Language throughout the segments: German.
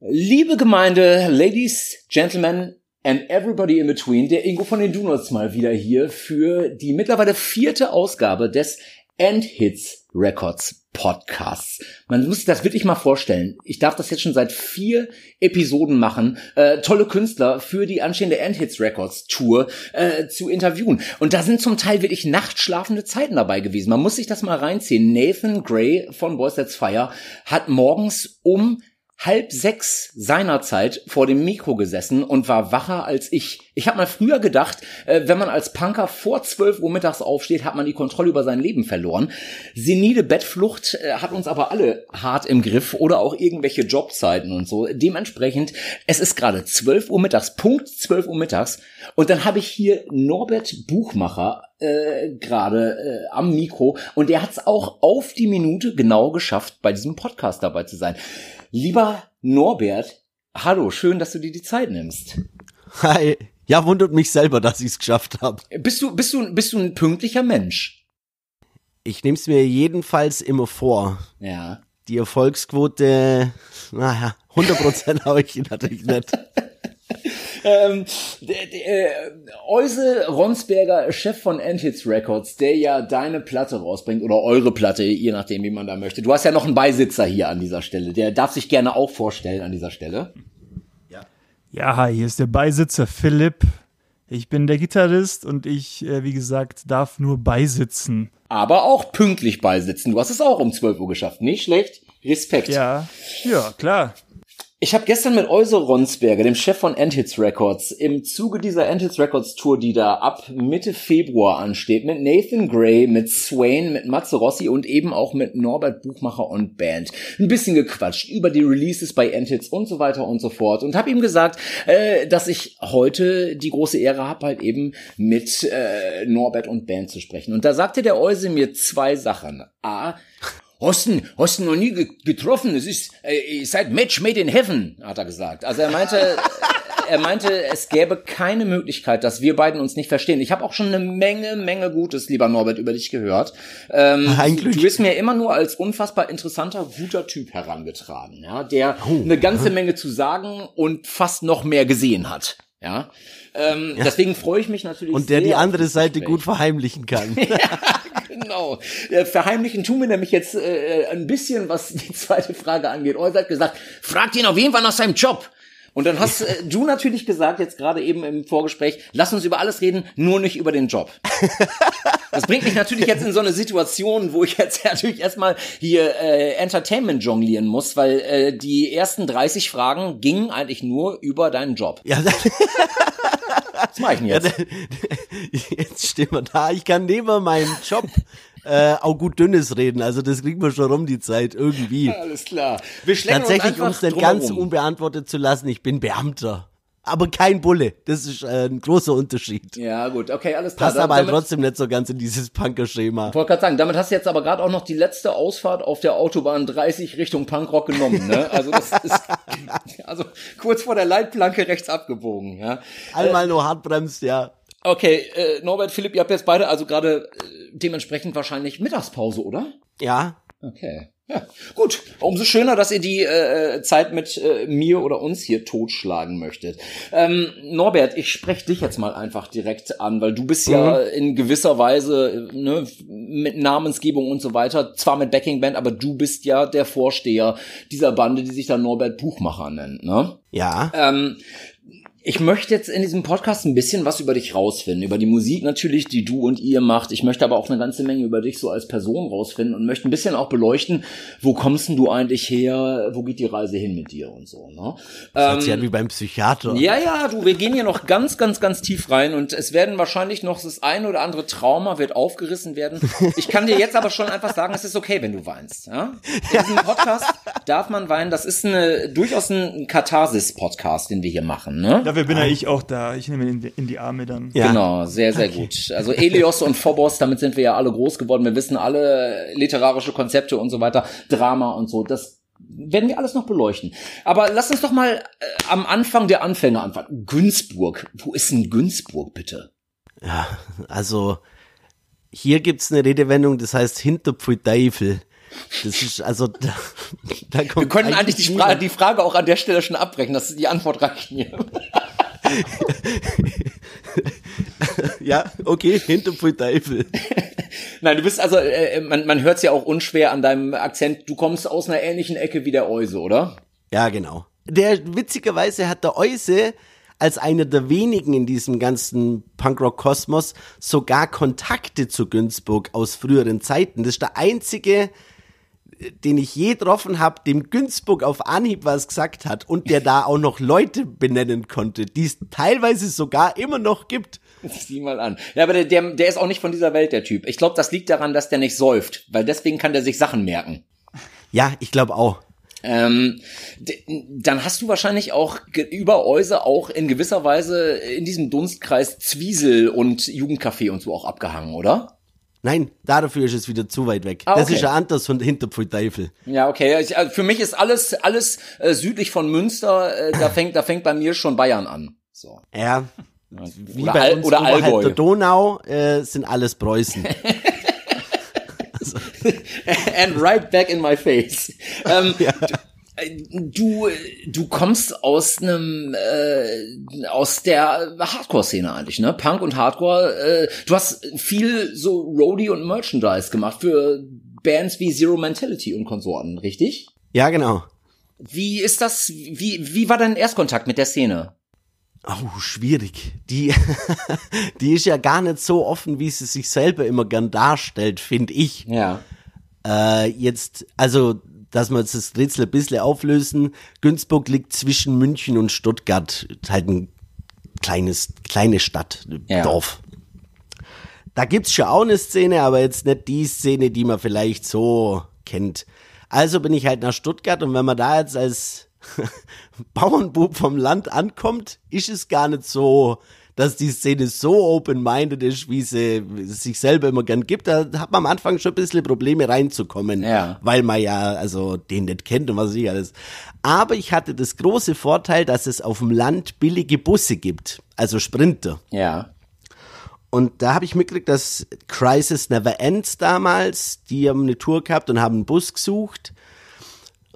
Liebe Gemeinde, Ladies, Gentlemen and everybody in between, der Ingo von den Donuts mal wieder hier für die mittlerweile vierte Ausgabe des Endhits Records Podcasts. Man muss sich das wirklich mal vorstellen. Ich darf das jetzt schon seit vier Episoden machen, äh, tolle Künstler für die anstehende Endhits Records Tour äh, zu interviewen. Und da sind zum Teil wirklich nachtschlafende Zeiten dabei gewesen. Man muss sich das mal reinziehen. Nathan Gray von Boys That's Fire hat morgens um halb sechs seinerzeit vor dem Mikro gesessen und war wacher als ich. Ich habe mal früher gedacht, äh, wenn man als Punker vor zwölf Uhr mittags aufsteht, hat man die Kontrolle über sein Leben verloren. Senile Bettflucht äh, hat uns aber alle hart im Griff oder auch irgendwelche Jobzeiten und so. Dementsprechend, es ist gerade zwölf Uhr mittags, Punkt zwölf Uhr mittags. Und dann habe ich hier Norbert Buchmacher äh, gerade äh, am Mikro und der hat es auch auf die Minute genau geschafft, bei diesem Podcast dabei zu sein. Lieber Norbert, hallo, schön, dass du dir die Zeit nimmst. Hi. Ja, wundert mich selber, dass ich es geschafft habe. Bist du, bist du, bist du ein pünktlicher Mensch? Ich nehme es mir jedenfalls immer vor. Ja. Die Erfolgsquote, naja, 100% habe ich natürlich nicht. ähm, der, der, äh, Euse Ronsberger, Chef von Endhits Records, der ja deine Platte rausbringt oder eure Platte, je nachdem, wie man da möchte. Du hast ja noch einen Beisitzer hier an dieser Stelle. Der darf sich gerne auch vorstellen an dieser Stelle. Ja, ja hi, hier ist der Beisitzer Philipp. Ich bin der Gitarrist und ich, äh, wie gesagt, darf nur beisitzen. Aber auch pünktlich beisitzen. Du hast es auch um 12 Uhr geschafft. Nicht schlecht. Respekt. Ja, ja, klar. Ich habe gestern mit Euse Ronsberger, dem Chef von Endhits Records, im Zuge dieser Endhits Records Tour, die da ab Mitte Februar ansteht, mit Nathan Gray, mit Swain, mit Matze Rossi und eben auch mit Norbert Buchmacher und Band ein bisschen gequatscht über die Releases bei Endhits und so weiter und so fort und habe ihm gesagt, äh, dass ich heute die große Ehre habe, halt eben mit äh, Norbert und Band zu sprechen. Und da sagte der Euse mir zwei Sachen. A, Hosten, Hosten noch nie getroffen. Es ist, äh, seid Match made in heaven, hat er gesagt. Also er meinte, er meinte, es gäbe keine Möglichkeit, dass wir beiden uns nicht verstehen. Ich habe auch schon eine Menge, Menge Gutes, lieber Norbert, über dich gehört. Ähm, Eigentlich. Du bist mir immer nur als unfassbar interessanter, guter Typ herangetragen, ja, der oh. eine ganze Menge zu sagen und fast noch mehr gesehen hat. Ja, ähm, ja. deswegen freue ich mich natürlich. Und der die andere Seite gut verheimlichen kann. genau. Äh, verheimlichen tun wir nämlich jetzt äh, ein bisschen, was die zweite Frage angeht. Euer hat gesagt, fragt ihn auf jeden Fall nach seinem Job. Und dann hast äh, du natürlich gesagt, jetzt gerade eben im Vorgespräch, lass uns über alles reden, nur nicht über den Job. Das bringt mich natürlich jetzt in so eine Situation, wo ich jetzt natürlich erstmal hier äh, Entertainment jonglieren muss, weil äh, die ersten 30 Fragen gingen eigentlich nur über deinen Job. Ja, Was mache ich denn jetzt? Jetzt stehen wir da. Ich kann neben meinem Job äh, auch gut Dünnes reden. Also das kriegen wir schon rum, die Zeit, irgendwie. Alles klar. Wir Tatsächlich, um es nicht ganz unbeantwortet zu lassen, ich bin Beamter. Aber kein Bulle. Das ist äh, ein großer Unterschied. Ja, gut, okay, alles klar. Passt aber halt trotzdem nicht so ganz in dieses Punker-Schema. Ich wollte gerade sagen, damit hast du jetzt aber gerade auch noch die letzte Ausfahrt auf der Autobahn 30 Richtung Punkrock genommen, ne? Also das ist also kurz vor der Leitplanke rechts abgebogen, ja. Einmal äh, nur hart bremst, ja. Okay, äh, Norbert, Philipp, ihr habt jetzt beide also gerade äh, dementsprechend wahrscheinlich Mittagspause, oder? Ja. Okay. Ja, gut. Umso schöner, dass ihr die äh, Zeit mit äh, mir oder uns hier totschlagen möchtet. Ähm, Norbert, ich spreche dich jetzt mal einfach direkt an, weil du bist mhm. ja in gewisser Weise ne, mit Namensgebung und so weiter, zwar mit Backing Band, aber du bist ja der Vorsteher dieser Bande, die sich dann Norbert Buchmacher nennt, ne? Ja. Ähm, ich möchte jetzt in diesem Podcast ein bisschen was über dich rausfinden. Über die Musik natürlich, die du und ihr macht. Ich möchte aber auch eine ganze Menge über dich so als Person rausfinden und möchte ein bisschen auch beleuchten, wo kommst denn du eigentlich her? Wo geht die Reise hin mit dir und so, ne? Das ähm, sich an wie beim Psychiater. Ja, ja, du, wir gehen hier noch ganz, ganz, ganz tief rein und es werden wahrscheinlich noch das ein oder andere Trauma wird aufgerissen werden. Ich kann dir jetzt aber schon einfach sagen, es ist okay, wenn du weinst, ja? In diesem Podcast darf man weinen. Das ist eine, durchaus ein Katharsis-Podcast, den wir hier machen, ne? Dafür bin ja ich auch da. Ich nehme ihn in die, in die Arme dann. Ja. Genau, sehr, sehr okay. gut. Also Elios und Phobos, damit sind wir ja alle groß geworden. Wir wissen alle literarische Konzepte und so weiter, Drama und so. Das werden wir alles noch beleuchten. Aber lass uns doch mal äh, am Anfang der Anfänge anfangen. Günzburg. Wo ist denn Günzburg, bitte? Ja, also hier gibt's eine Redewendung, das heißt Hinterpfui Teufel. Das ist, also, da, da kommt Wir können eigentlich die, Fra die Frage auch an der Stelle schon abbrechen. Das, die Antwort reicht mir. Ja, okay, Hinterpfui Teufel. Nein, du bist also, äh, man, man hört es ja auch unschwer an deinem Akzent. Du kommst aus einer ähnlichen Ecke wie der Euse, oder? Ja, genau. Der, witzigerweise hat der Euse als einer der wenigen in diesem ganzen Punkrock-Kosmos sogar Kontakte zu Günzburg aus früheren Zeiten. Das ist der einzige, den ich je getroffen habe, dem Günzburg auf Anhieb was gesagt hat und der da auch noch Leute benennen konnte, die es teilweise sogar immer noch gibt. Sieh mal an. Ja, aber der, der, der ist auch nicht von dieser Welt, der Typ. Ich glaube, das liegt daran, dass der nicht säuft, weil deswegen kann der sich Sachen merken. Ja, ich glaube auch. Ähm, dann hast du wahrscheinlich auch über Euse auch in gewisser Weise in diesem Dunstkreis Zwiesel und Jugendcafé und so auch abgehangen, oder? Nein, dafür ist es wieder zu weit weg. Ah, Das okay. ist ja anders von Hinterpfui Teufel. Ja, okay. Ich, also für mich ist alles alles äh, südlich von Münster. Äh, da fängt da fängt bei mir schon Bayern an. So. Ja, wie Oder, bei Al uns oder Allgäu. der Donau äh, sind alles Preußen. And right back in my face. Ähm, Du, du kommst aus einem äh, aus der Hardcore-Szene eigentlich, ne? Punk und Hardcore. Äh, du hast viel so Roadie und Merchandise gemacht für Bands wie Zero Mentality und Konsorten, richtig? ja, genau. Wie ist das? Wie wie war dein Erstkontakt mit der Szene? Oh, schwierig. Die, die ist ja gar nicht so offen, wie sie sich selber immer gern darstellt, finde ich. Ja. Äh, jetzt, also, dass wir jetzt das Rätsel ein bisschen auflösen. Günzburg liegt zwischen München und Stuttgart. Halt ein kleines, kleine Stadt, Ja. Dorf. Da gibt's schon auch eine Szene, aber jetzt nicht die Szene, die man vielleicht so kennt. Also bin ich halt nach Stuttgart und wenn man da jetzt als Bauernbub vom Land ankommt, ist es gar nicht so, dass die Szene so open-minded ist, wie sie sich selber immer gern gibt. Da hat man am Anfang schon ein bisschen Probleme reinzukommen, Ja. weil man ja also den nicht kennt und was ich alles. Aber ich hatte das große Vorteil, dass es auf dem Land billige Busse gibt, also Sprinter. Ja. Und da habe ich mitgekriegt, dass Crisis Never Ends damals, die haben eine Tour gehabt und haben einen Bus gesucht.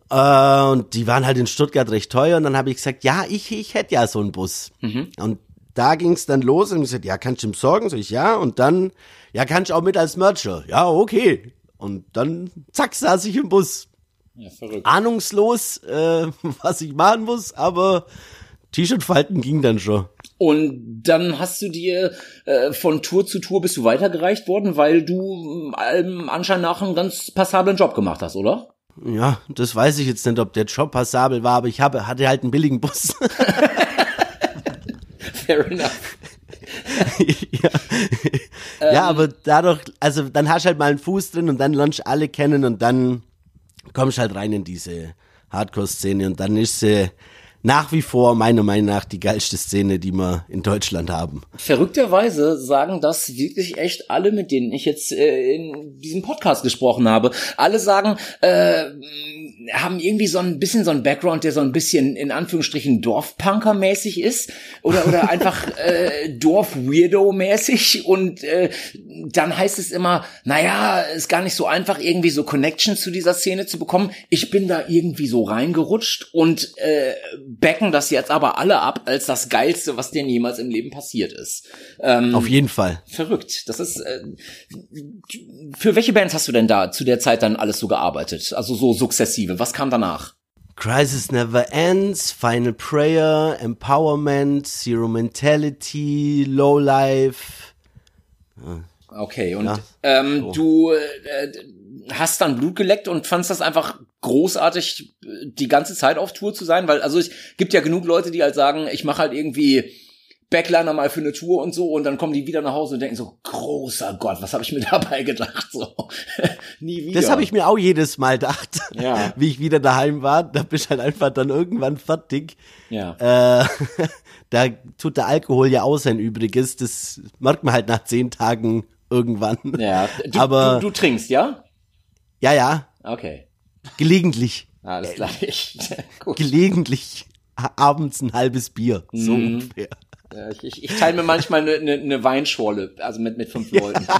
Äh, und die waren halt in Stuttgart recht teuer. Und dann habe ich gesagt, ja, ich, ich hätte ja so einen Bus. Und da ging es dann los und ich gesagt, ja, kannst du ihm sorgen? Sag ich, ja. Und dann, ja, kannst du auch mit als Mercher? Ja, okay. Und dann, zack, saß ich im Bus. Ja, verrückt. Ahnungslos, äh, was ich machen muss, aber T-Shirt-Falten ging dann schon. Und dann hast du dir äh, von Tour zu Tour bist du weitergereicht worden, weil du ähm, allem Anschein nach einen ganz passablen Job gemacht hast, oder? Ja, das weiß ich jetzt nicht, ob der Job passabel war, aber ich habe, hatte halt einen billigen Bus. Fair enough. ja. ja, aber dadurch, also dann hast du halt mal einen Fuß drin und dann lernst du alle kennen und dann kommst du halt rein in diese Hardcore-Szene und dann ist sie nach wie vor meiner Meinung nach die geilste Szene, die wir in Deutschland haben. Verrückterweise sagen das wirklich echt alle, mit denen ich jetzt äh, in diesem Podcast gesprochen habe. Alle sagen, äh, haben irgendwie so ein bisschen so ein Background, der so ein bisschen in Anführungsstrichen Dorfpunker-mäßig ist oder oder einfach äh, Dorf-Weirdo-mäßig und äh, dann heißt es immer, naja, ist gar nicht so einfach, irgendwie so Connections zu dieser Szene zu bekommen. Ich bin da irgendwie so reingerutscht und äh, backen das jetzt aber alle ab als das Geilste, was denen jemals im Leben passiert ist. Ähm, Auf jeden Fall. verrückt. Das ist äh, für welche Bands hast du denn da zu der Zeit dann alles so gearbeitet? Also so sukzessive. Was kam danach? Crisis Never Ends, Final Prayer, Empowerment, Zero Mentality, Low Life. Okay, und Ja, ähm, so. du äh, hast dann Blut geleckt und fandst das einfach großartig, die ganze Zeit auf Tour zu sein, weil also es gibt ja genug Leute, die halt sagen, ich mache halt irgendwie Backliner mal für eine Tour und so und dann kommen die wieder nach Hause und denken so, großer Gott, was habe ich mir dabei gedacht? So, nie wieder. Das habe ich mir auch jedes Mal gedacht, Ja. wie ich wieder daheim war. Da bist halt einfach dann irgendwann fertig. Ja. Äh, da tut der Alkohol ja auch sein Übriges. Das merkt man halt nach zehn Tagen irgendwann. ja. Du, aber- du, du trinkst, ja? Ja, ja, Okay. gelegentlich. Alles klar. Ich, gut. Gelegentlich abends ein halbes Bier. So Mhm. ungefähr. Ich, ich, ich teile mir manchmal eine, eine, eine Weinschorle, also mit, mit fünf Leuten.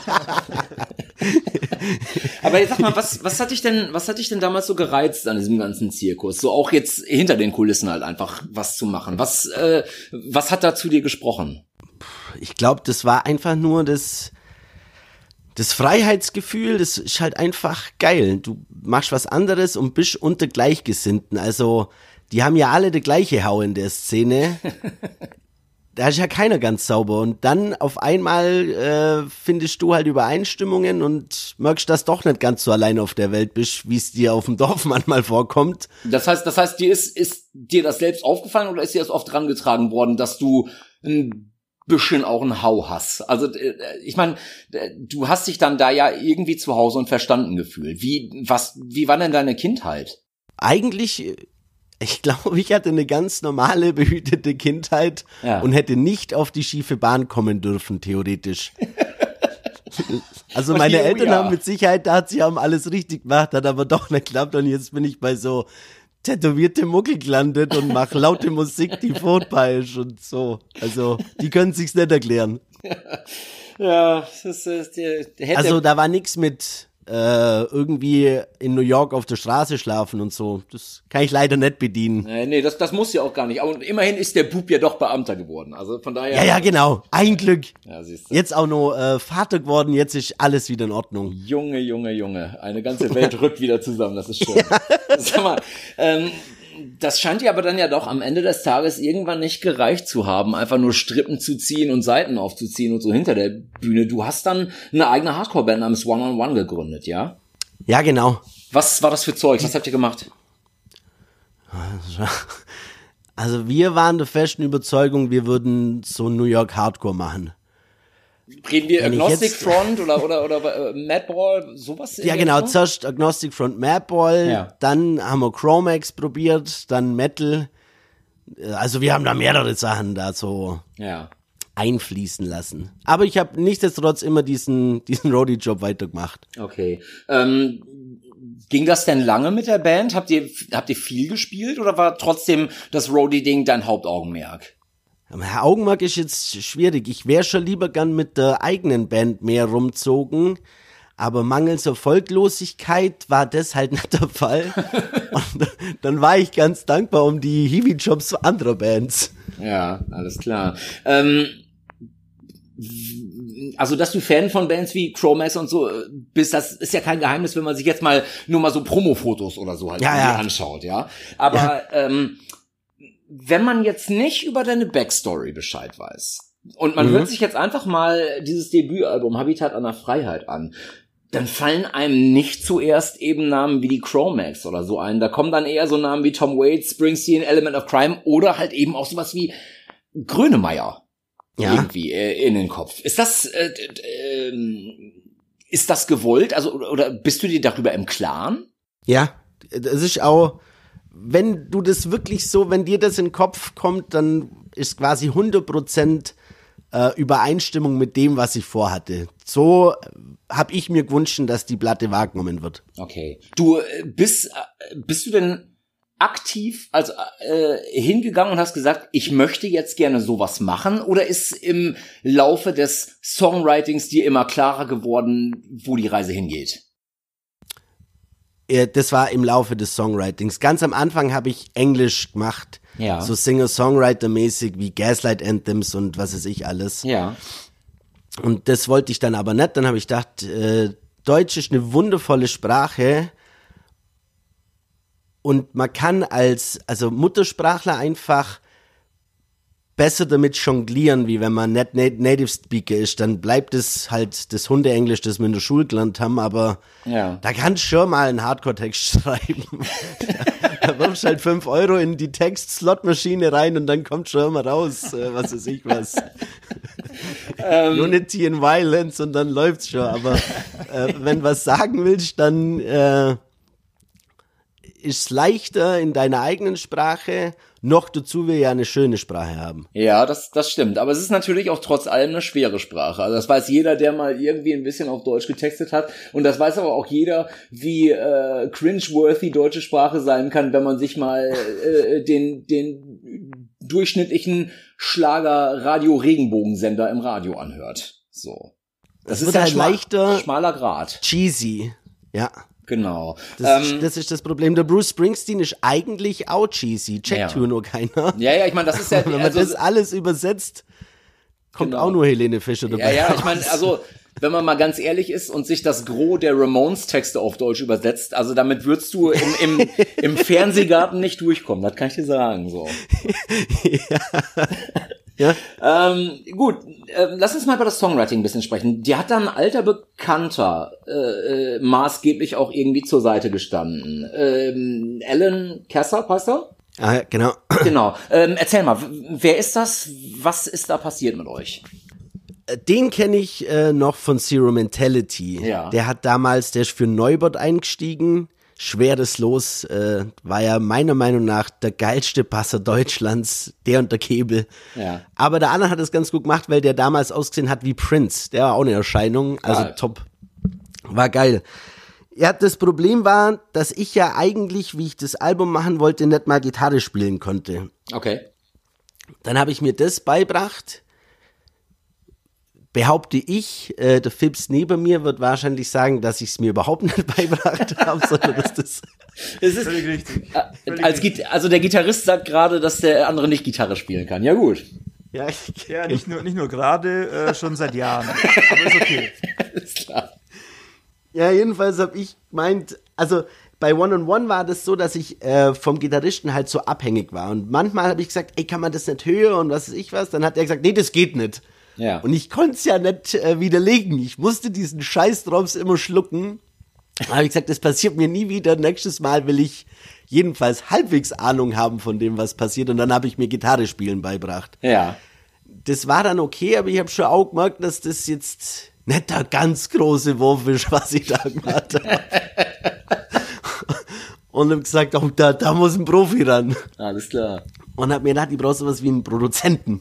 Aber jetzt sag mal, was, was hat dich denn, was hat dich denn damals so gereizt an diesem ganzen Zirkus? So auch jetzt hinter den Kulissen halt einfach was zu machen. Was, äh, was hat da zu dir gesprochen? Ich glaube, das war einfach nur das, das Freiheitsgefühl, das ist halt einfach geil. Du machst was anderes und bist unter Gleichgesinnten. Also, die haben ja alle die gleiche Hau in der Szene. da ist ja keiner ganz sauber. Und dann auf einmal äh, findest du halt Übereinstimmungen und merkst, dass doch nicht ganz so allein auf der Welt bist, wie es dir auf dem Dorf manchmal vorkommt. Das heißt, das heißt, dir ist, ist dir das selbst aufgefallen oder ist dir das oft drangetragen worden, dass du ein bisschen auch ein Hau hast? Also äh, ich meine, du hast dich dann da ja irgendwie zu Hause und verstanden gefühlt. Wie was? Wie war denn deine Kindheit? Eigentlich ich glaube, ich hatte eine ganz normale, behütete Kindheit ja. und hätte nicht auf die schiefe Bahn kommen dürfen, theoretisch. also meine oh, Eltern haben mit Sicherheit da sie haben alles richtig gemacht, hat aber doch nicht geklappt und jetzt bin ich bei so tätowierte Muckel gelandet und mache laute Musik, die ist und so. Also, die können sich's nicht erklären. Ja, das ist, der, der Also, da war nix mit äh, irgendwie in New York auf der Straße schlafen und so. Das kann ich leider nicht bedienen. Nee, nee das, das muss ja auch gar nicht. Aber immerhin ist der Bub ja doch Beamter geworden. Also von daher. Ja, ja, genau. Ein Glück. Ja, siehst du. Jetzt auch noch äh, Vater geworden, jetzt ist alles wieder in Ordnung. Junge, Junge, Junge. Eine ganze Welt rückt wieder zusammen. Das ist schön. Sag mal, ähm, das scheint dir aber dann ja doch am Ende des Tages irgendwann nicht gereicht zu haben, einfach nur Strippen zu ziehen und Seiten aufzuziehen und so hinter der Bühne. Du hast dann eine eigene Hardcore-Band namens One on One gegründet, ja? Ja, genau. Was war das für Zeug? Was habt ihr gemacht? Also wir waren der festen Überzeugung, wir würden so New York Hardcore machen. Reden wir Wenn Agnostic Front oder, oder, oder äh, Madball, sowas? Ja, genau. So? Zuerst Agnostic Front Madball, ja. dann haben wir Chromax probiert, dann Metal. Also wir haben da mehrere Sachen da so ja. einfließen lassen. Aber ich habe nichtsdestotrotz immer diesen, diesen Roadie-Job weitergemacht. Okay. Ähm, ging das denn lange mit der Band? Habt ihr, habt ihr viel gespielt oder war trotzdem das Roadie-Ding dein Hauptaugenmerk? Herr Augenmerk ist jetzt schwierig. Ich wäre schon lieber gern mit der eigenen Band mehr rumzogen. Aber mangels Erfolglosigkeit war das halt nicht der Fall. Und dann war ich ganz dankbar um die Hiwi-Jobs anderer Bands. Ja, alles klar. Ähm, also, dass du Fan von Bands wie Chromax und so äh, bist, das ist ja kein Geheimnis, wenn man sich jetzt mal nur mal so Promo-Fotos oder so halt ja, ja. anschaut, ja. Aber ja. Ähm, wenn man jetzt nicht über deine Backstory Bescheid weiß und man mhm. hört sich jetzt einfach mal dieses Debütalbum Habitat an der Freiheit an, dann fallen einem nicht zuerst eben Namen wie die Chromax oder so ein. Da kommen dann eher so Namen wie Tom Waits, Springsteen, Element of Crime oder halt eben auch sowas wie Grönemeyer ja. irgendwie äh, in den Kopf. Ist das äh, äh, ist das gewollt? Also oder bist du dir darüber im Klaren? Ja, das ist auch wenn du das wirklich so, wenn dir das in den Kopf kommt, dann ist quasi 100% äh, Übereinstimmung mit dem, was ich vorhatte. So habe ich mir gewünscht, dass die Platte wahrgenommen wird. Okay. Du äh, bist, äh, bist du denn aktiv also äh, hingegangen und hast gesagt, ich möchte jetzt gerne sowas machen oder ist im Laufe des Songwritings dir immer klarer geworden, wo die Reise hingeht? Äh, das war im Laufe des Songwritings. Ganz am Anfang habe ich Englisch gemacht. Ja. So Singer-Songwriter-mäßig wie Gaslight Anthems und was weiß ich alles. Ja. Und das wollte ich dann aber nicht. Dann habe ich gedacht, äh, Deutsch ist eine wundervolle Sprache. Und man kann als, also Muttersprachler einfach besser damit jonglieren, wie wenn man nicht Native Speaker ist, dann bleibt es halt das Hundeenglisch, das wir in der Schule gelernt haben, aber ja. da kannst du schon mal einen Hardcore-Text schreiben. da wirfst halt fünf Euro in die Text-Slot-Maschine rein und dann kommt schon immer raus, äh, was weiß ich was. Ähm. Unity and Violence und dann läuft's schon, aber äh, wenn was sagen willst, dann äh, ist leichter in deiner eigenen Sprache. Noch dazu wir ja eine schöne Sprache haben. Ja, das, das stimmt. Aber es ist natürlich auch trotz allem eine schwere Sprache. Also das weiß jeder, der mal irgendwie ein bisschen auf Deutsch getextet hat. Und das weiß aber auch jeder, wie äh, cringe-worthy deutsche Sprache sein kann, wenn man sich mal äh, den, den durchschnittlichen Schlager-Radio-Regenbogensender im Radio anhört. So. Das, das ist halt schmal, leichter, schmaler Grad. Cheesy. Ja. Genau. Das, ähm, ist, das, ist das Problem. Der Bruce Springsteen ist eigentlich auch cheesy. Checkt ja. nur keiner. Ja, ja, ich meine, das ist ja. Wenn man also, das alles übersetzt, kommt genau. auch nur Helene Fischer dabei. Ja, ja, ich meine, also wenn man mal ganz ehrlich ist und sich das Gros der Ramones-Texte auf Deutsch übersetzt, also damit würdest du im, im, im Fernsehgarten nicht durchkommen, das kann ich dir sagen. So. ja. Ja. Ähm, gut, äh, lass uns mal über das Songwriting ein bisschen sprechen. Die hat dann ein alter Bekannter äh, äh, maßgeblich auch irgendwie zur Seite gestanden. Ähm, Alan Kessler, heißt er? Ah, genau. Genau. Ähm, erzähl mal, wer ist das? Was ist da passiert mit euch? Äh, den kenne ich äh, noch von Zero Mentality. Ja. Der hat damals, der ist für Neubert eingestiegen schweres Los, äh, war ja meiner Meinung nach der geilste Passer Deutschlands, der und der Kebel. Ja. Aber der andere hat es ganz gut gemacht, weil der damals ausgesehen hat wie Prince. Der war auch eine Erscheinung, also geil. top. War geil. Ja, das Problem war, dass ich ja eigentlich, wie ich das Album machen wollte, nicht mal Gitarre spielen konnte. Okay. Dann habe ich mir das beibracht behaupte ich, äh, der Phipps neben mir wird wahrscheinlich sagen, dass ich es mir überhaupt nicht beibracht habe, sondern dass das. Es ist völlig richtig. Äh, völlig als richtig. also der Gitarrist sagt gerade, dass der andere nicht Gitarre spielen kann. Ja gut. Ja, ich, ja nicht nur nicht nur gerade, äh, schon seit Jahren. Aber ist okay. Alles klar. Ja, jedenfalls habe ich meint, also bei One on One war das so, dass ich äh, vom Gitarristen halt so abhängig war. Und manchmal habe ich gesagt, ey, kann man das nicht hören und was weiß ich was? Dann hat er gesagt, nee, das geht nicht. Ja. Und ich konnte es ja nicht äh, widerlegen. Ich musste diesen Scheißdrops immer schlucken. Da habe ich gesagt, das passiert mir nie wieder. Nächstes Mal will ich jedenfalls halbwegs Ahnung haben von dem, was passiert. Und dann habe ich mir Gitarre spielen beibracht. Ja. Das war dann okay, aber ich habe schon auch gemerkt, dass das jetzt nicht der ganz große Wurf ist, was ich da gemacht habe. und habe gesagt, oh, da, da muss ein Profi ran. Alles klar. Und habe mir gedacht, ich brauche sowas wie einen Produzenten.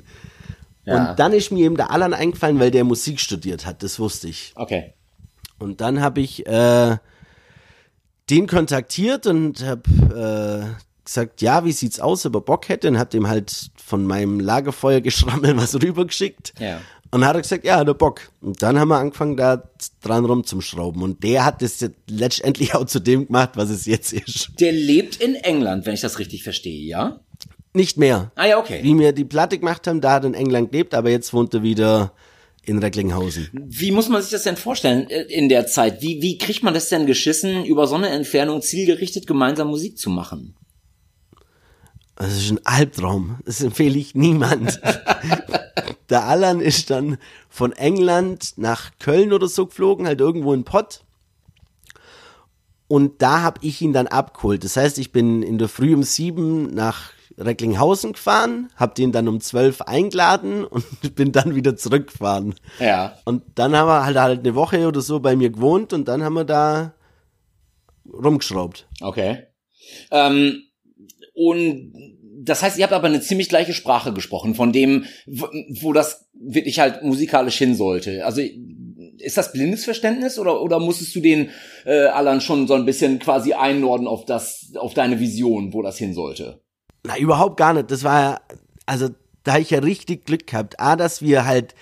Ja. Und dann ist mir eben der Alan eingefallen, weil der Musik studiert hat, das wusste ich. Okay. Und dann habe ich äh, den kontaktiert und habe äh, gesagt, ja, wie sieht's aus, ob er Bock hätte und hab dem halt von meinem Lagerfeuer geschrammelt was rübergeschickt. Ja. Und hat er gesagt, ja, hat er Bock. Und dann haben wir angefangen, da dran rumzuschrauben. Und der hat das letztendlich auch zu dem gemacht, was es jetzt ist. Der lebt in England, wenn ich das richtig verstehe, ja? Nicht mehr. Ah ja, okay. Wie wir die Platte gemacht haben, da hat er in England gelebt, aber jetzt wohnt er wieder in Recklinghausen. Wie muss man sich das denn vorstellen äh, in der Zeit? Wie, wie kriegt man das denn geschissen, über so eine Entfernung zielgerichtet gemeinsam Musik zu machen? Das ist ein Albtraum. Das empfehle ich niemand. der Alan ist dann von England nach Köln oder so geflogen, halt irgendwo in Pott. Und da habe ich ihn dann abgeholt. Das heißt, ich bin in der Früh um sieben nach Recklinghausen gefahren, hab den dann um zwölf eingeladen und bin dann wieder zurückgefahren. Ja. Und dann haben wir halt halt eine Woche oder so bei mir gewohnt und dann haben wir da rumgeschraubt. Okay. Ähm, und das heißt, ihr habt aber eine ziemlich gleiche Sprache gesprochen, von dem, wo das wirklich halt musikalisch hin sollte. Also ist das blindes Verständnis oder, oder musstest du den äh, Alan schon so ein bisschen quasi einnorden auf das, auf deine Vision, wo das hin sollte? Na, überhaupt gar nicht. Das war ja, also da ich ja richtig Glück gehabt. A, dass wir halt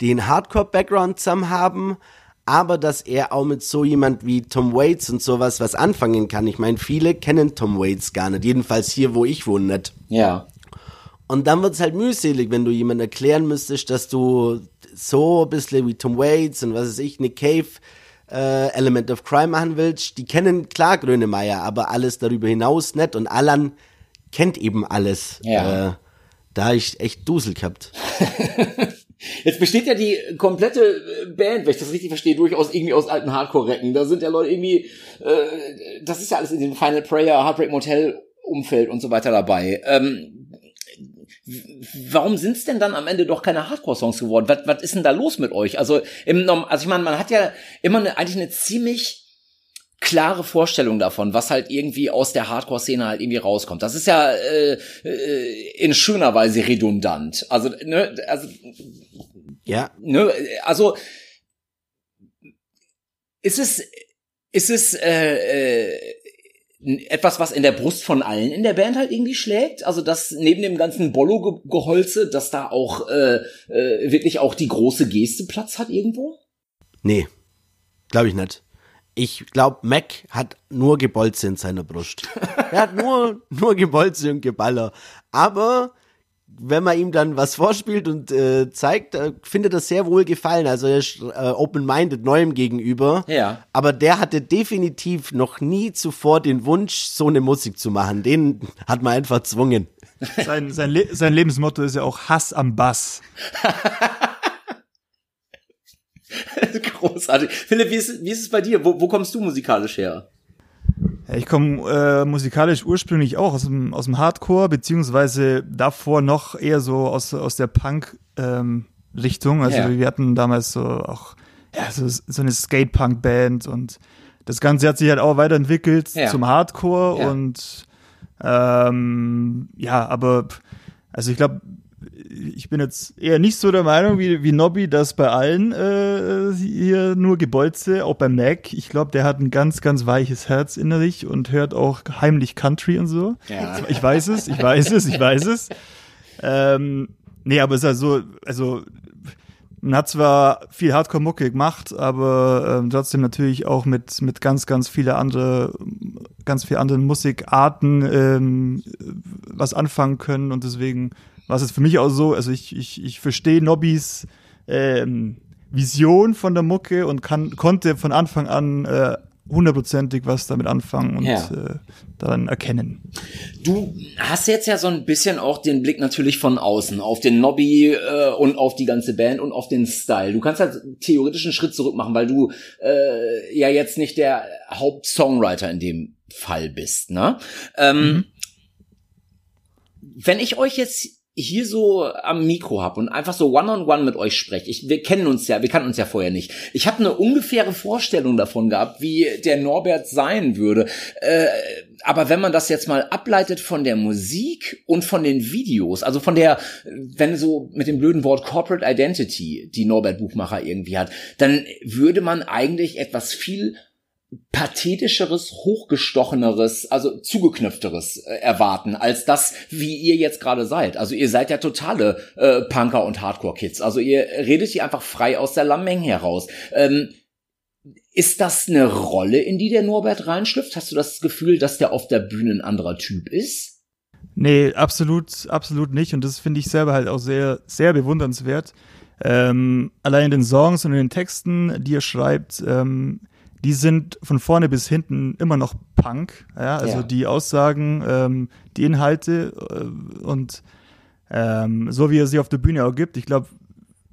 den Hardcore-Background zusammen haben, aber dass er auch mit so jemand wie Tom Waits und sowas was anfangen kann. Ich meine, viele kennen Tom Waits gar nicht. Jedenfalls hier, wo ich wohne, nicht. Ja. Und dann wird's halt mühselig, wenn du jemand erklären müsstest, dass du so ein bisschen wie Tom Waits und was weiß ich, Nick Cave äh, Element of Crime machen willst. Die kennen klar Grönemeyer, aber alles darüber hinaus nicht. Und Alan kennt eben alles. Ja. Äh, da ich echt Dusel gehabt. Jetzt besteht ja die komplette Band, wenn ich das richtig verstehe, durchaus irgendwie aus alten Hardcore-Recken. Da sind ja Leute irgendwie, äh, das ist ja alles in dem Final Prayer, Heartbreak Motel Umfeld und so weiter dabei. Ähm, warum sind es denn dann am Ende doch keine Hardcore-Songs geworden? Was, was ist denn da los mit euch? Also, im, also ich meine, man hat ja immer eine, eigentlich eine ziemlich klare Vorstellung davon, was halt irgendwie aus der Hardcore-Szene halt irgendwie rauskommt. Das ist ja äh, äh, in schöner Weise redundant. Also, ne, also ja. Ne, also ist es ist es äh, äh, etwas, was in der Brust von allen in der Band halt irgendwie schlägt. Also dass neben dem ganzen Bollo-Geholze, dass da auch äh, äh, wirklich auch die große Geste Platz hat irgendwo? Nee, glaube ich nicht. Ich glaube, Mac hat nur Gebolze in seiner Brust. er hat nur, nur Gebolze und Geballer. Aber wenn man ihm dann was vorspielt und äh, zeigt, äh, findet er sehr wohl gefallen. Also er ist äh, open-minded neuem gegenüber. Ja. Aber der hatte definitiv noch nie zuvor den Wunsch, so eine Musik zu machen. Den hat man einfach zwungen. Sein, sein, Le sein Lebensmotto ist ja auch Hass am Bass. Großartig. Philipp, wie ist, wie ist es bei dir? Wo, wo kommst du musikalisch her? Ich komme äh, musikalisch ursprünglich auch aus dem, aus dem Hardcore, beziehungsweise davor noch eher so aus, aus der Punk-Richtung. Ähm, also ja. wir hatten damals so auch ja, so, so eine Skate-Punk-Band und das Ganze hat sich halt auch weiterentwickelt ja. zum Hardcore und ähm, ja, aber also ich glaube, ich bin jetzt eher nicht so der Meinung wie, wie Nobby, dass bei allen äh, hier nur Gebolze, auch beim Mac. Ich glaube, der hat ein ganz, ganz weiches Herz innerlich und hört auch heimlich Country und so. Ja. Ich weiß es, ich weiß es, ich weiß es. Ähm, nee, aber es ist also, also man hat zwar viel Hardcore-Mucke gemacht, aber ähm, trotzdem natürlich auch mit, mit ganz, ganz viele andere, ganz viel anderen Musikarten ähm, was anfangen können und deswegen war es für mich auch so, also ich, ich, ich verstehe Nobbys ähm, Vision von der Mucke und kann, konnte von Anfang an äh, hundertprozentig was damit anfangen und ja. äh, daran erkennen. Du hast jetzt ja so ein bisschen auch den Blick natürlich von außen auf den Nobby äh, und auf die ganze Band und auf den Style. Du kannst halt theoretisch einen Schritt zurück machen, weil du äh, ja jetzt nicht der Hauptsongwriter in dem Fall bist. Ne? Ähm, mhm. Wenn ich euch jetzt hier so am Mikro hab und einfach so one-on-one -on -one mit euch spreche. Ich, wir kennen uns ja, wir kannten uns ja vorher nicht. Ich habe eine ungefähre Vorstellung davon gehabt, wie der Norbert sein würde. Äh, aber wenn man das jetzt mal ableitet von der Musik und von den Videos, also von der, wenn so mit dem blöden Wort Corporate Identity, die Norbert Buchmacher irgendwie hat, dann würde man eigentlich etwas viel pathetischeres, hochgestocheneres, also zugeknöpfteres äh, erwarten, als das, wie ihr jetzt gerade seid. Also ihr seid ja totale äh, Punker und Hardcore-Kids. Also ihr redet hier einfach frei aus der Lammeng heraus. Ähm, ist das eine Rolle, in die der Norbert reinschlüpft? Hast du das Gefühl, dass der auf der Bühne ein anderer Typ ist? Nee, absolut, absolut nicht. Und das finde ich selber halt auch sehr, sehr bewundernswert. Ähm, allein in den Songs und in den Texten, die er schreibt, ähm, die sind von vorne bis hinten immer noch Punk. Ja? Also ja. die Aussagen, ähm, die Inhalte äh, und ähm, so wie er sie auf der Bühne auch gibt. Ich glaube,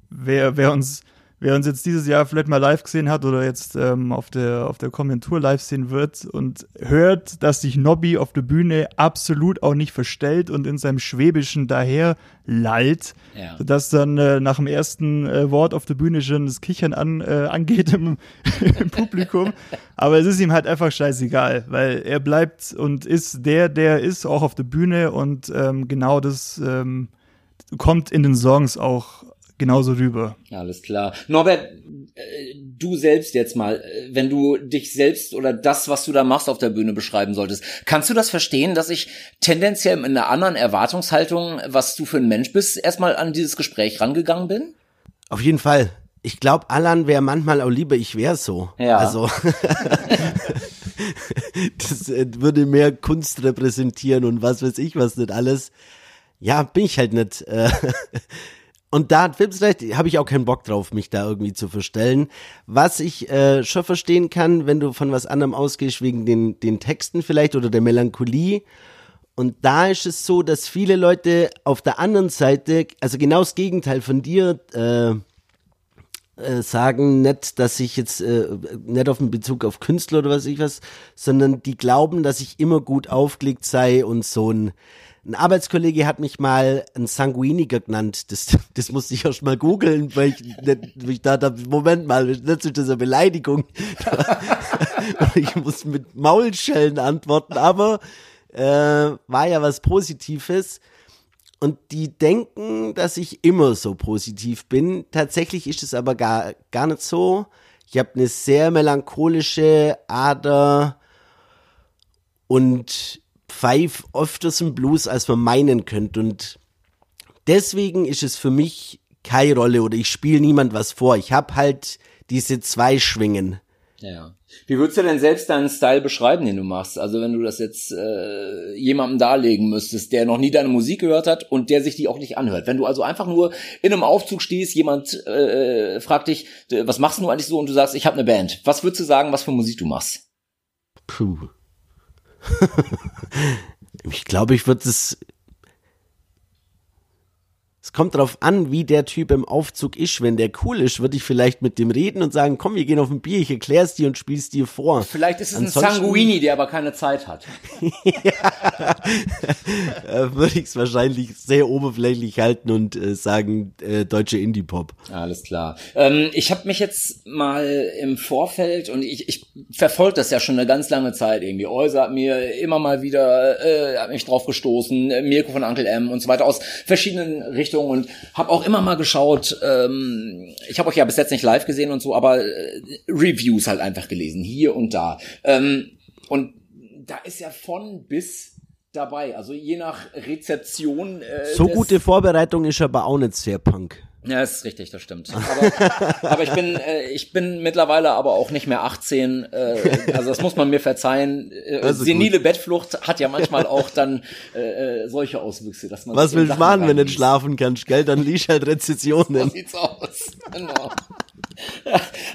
wer, wer uns wer uns jetzt dieses Jahr vielleicht mal live gesehen hat oder jetzt ähm, auf der auf der Kommentur live sehen wird und hört, dass sich Nobby auf der Bühne absolut auch nicht verstellt und in seinem Schwäbischen daher lallt, ja. sodass dann äh, nach dem ersten äh, Wort auf der Bühne schon das Kichern an, äh, angeht im, im Publikum. Aber es ist ihm halt einfach scheißegal, weil er bleibt und ist der, der ist auch auf der Bühne und ähm, genau das ähm, kommt in den Songs auch genauso rüber. Alles klar. Norbert, äh, du selbst jetzt mal, äh, wenn du dich selbst oder das, was du da machst auf der Bühne beschreiben solltest, kannst du das verstehen, dass ich tendenziell in einer anderen Erwartungshaltung, was du für ein Mensch bist, erstmal an dieses Gespräch rangegangen bin? Auf jeden Fall. Ich glaube, Alan wäre manchmal auch lieber, ich wäre so. Ja. Also das äh, würde mehr Kunst repräsentieren und was weiß ich, was nicht alles. Ja, bin ich halt nicht. Und da hat habe ich auch keinen Bock drauf, mich da irgendwie zu verstellen. Was ich äh, schon verstehen kann, wenn du von was anderem ausgehst, wegen den, den Texten vielleicht oder der Melancholie. Und da ist es so, dass viele Leute auf der anderen Seite, also genau das Gegenteil von dir, äh, äh, sagen nicht, dass ich jetzt äh, nicht auf den Bezug auf Künstler oder was ich was, sondern die glauben, dass ich immer gut aufgelegt sei und so ein ein Arbeitskollege hat mich mal ein Sanguiniker genannt. Das, das musste ich erst mal googeln, weil ich, nicht, ich dachte, Moment mal, das ist eine Beleidigung. ich muss mit Maulschellen antworten, aber äh, war ja was Positives. Und die denken, dass ich immer so positiv bin. Tatsächlich ist es aber gar, gar nicht so. Ich habe eine sehr melancholische Ader und pfeif öfters im Blues, als man meinen könnte. Und deswegen ist es für mich keine Rolle oder ich spiele niemand was vor. Ich habe halt diese zwei Schwingen. Ja. Wie würdest du denn selbst deinen Style beschreiben, den du machst? Also wenn du das jetzt äh, jemandem darlegen müsstest, der noch nie deine Musik gehört hat und der sich die auch nicht anhört. Wenn du also einfach nur in einem Aufzug stehst, jemand äh, fragt dich, was machst du eigentlich so und du sagst, ich habe eine Band. Was würdest du sagen, was für Musik du machst? Puh. ich glaube, ich würde es es kommt darauf an, wie der Typ im Aufzug ist. Wenn der cool ist, würde ich vielleicht mit dem reden und sagen, komm, wir gehen auf ein Bier, ich erklär's dir und spiel's dir vor. Vielleicht ist es Ansonsten, ein Sanguini, der aber keine Zeit hat. ja, äh, würde ich es wahrscheinlich sehr oberflächlich halten und äh, sagen, äh, deutsche Indie-Pop. Alles klar. Ähm, ich habe mich jetzt mal im Vorfeld und ich, ich verfolge das ja schon eine ganz lange Zeit irgendwie. Äuser hat mir immer mal wieder, äh, hat mich drauf gestoßen, Mirko von Uncle M und so weiter aus verschiedenen Richtungen Richtung und habe auch immer mal geschaut. Ähm, ich habe euch ja bis jetzt nicht live gesehen und so, aber äh, Reviews halt einfach gelesen hier und da. Ähm, und da ist ja von bis dabei. Also je nach Rezeption. Äh, so gute Vorbereitung ist aber auch nicht sehr Punk. Ja, ist richtig, das stimmt. Aber, aber ich bin, äh, ich bin mittlerweile aber auch nicht mehr 18. Äh, also das muss man mir verzeihen. Äh, senile gut. Bettflucht hat ja manchmal auch dann äh, äh solche Auswüchse, dass man. Was willst du machen, wenn du nicht schlafen kannst, gell? Dann liest halt Rezessionen. So sieht's aus. Genau.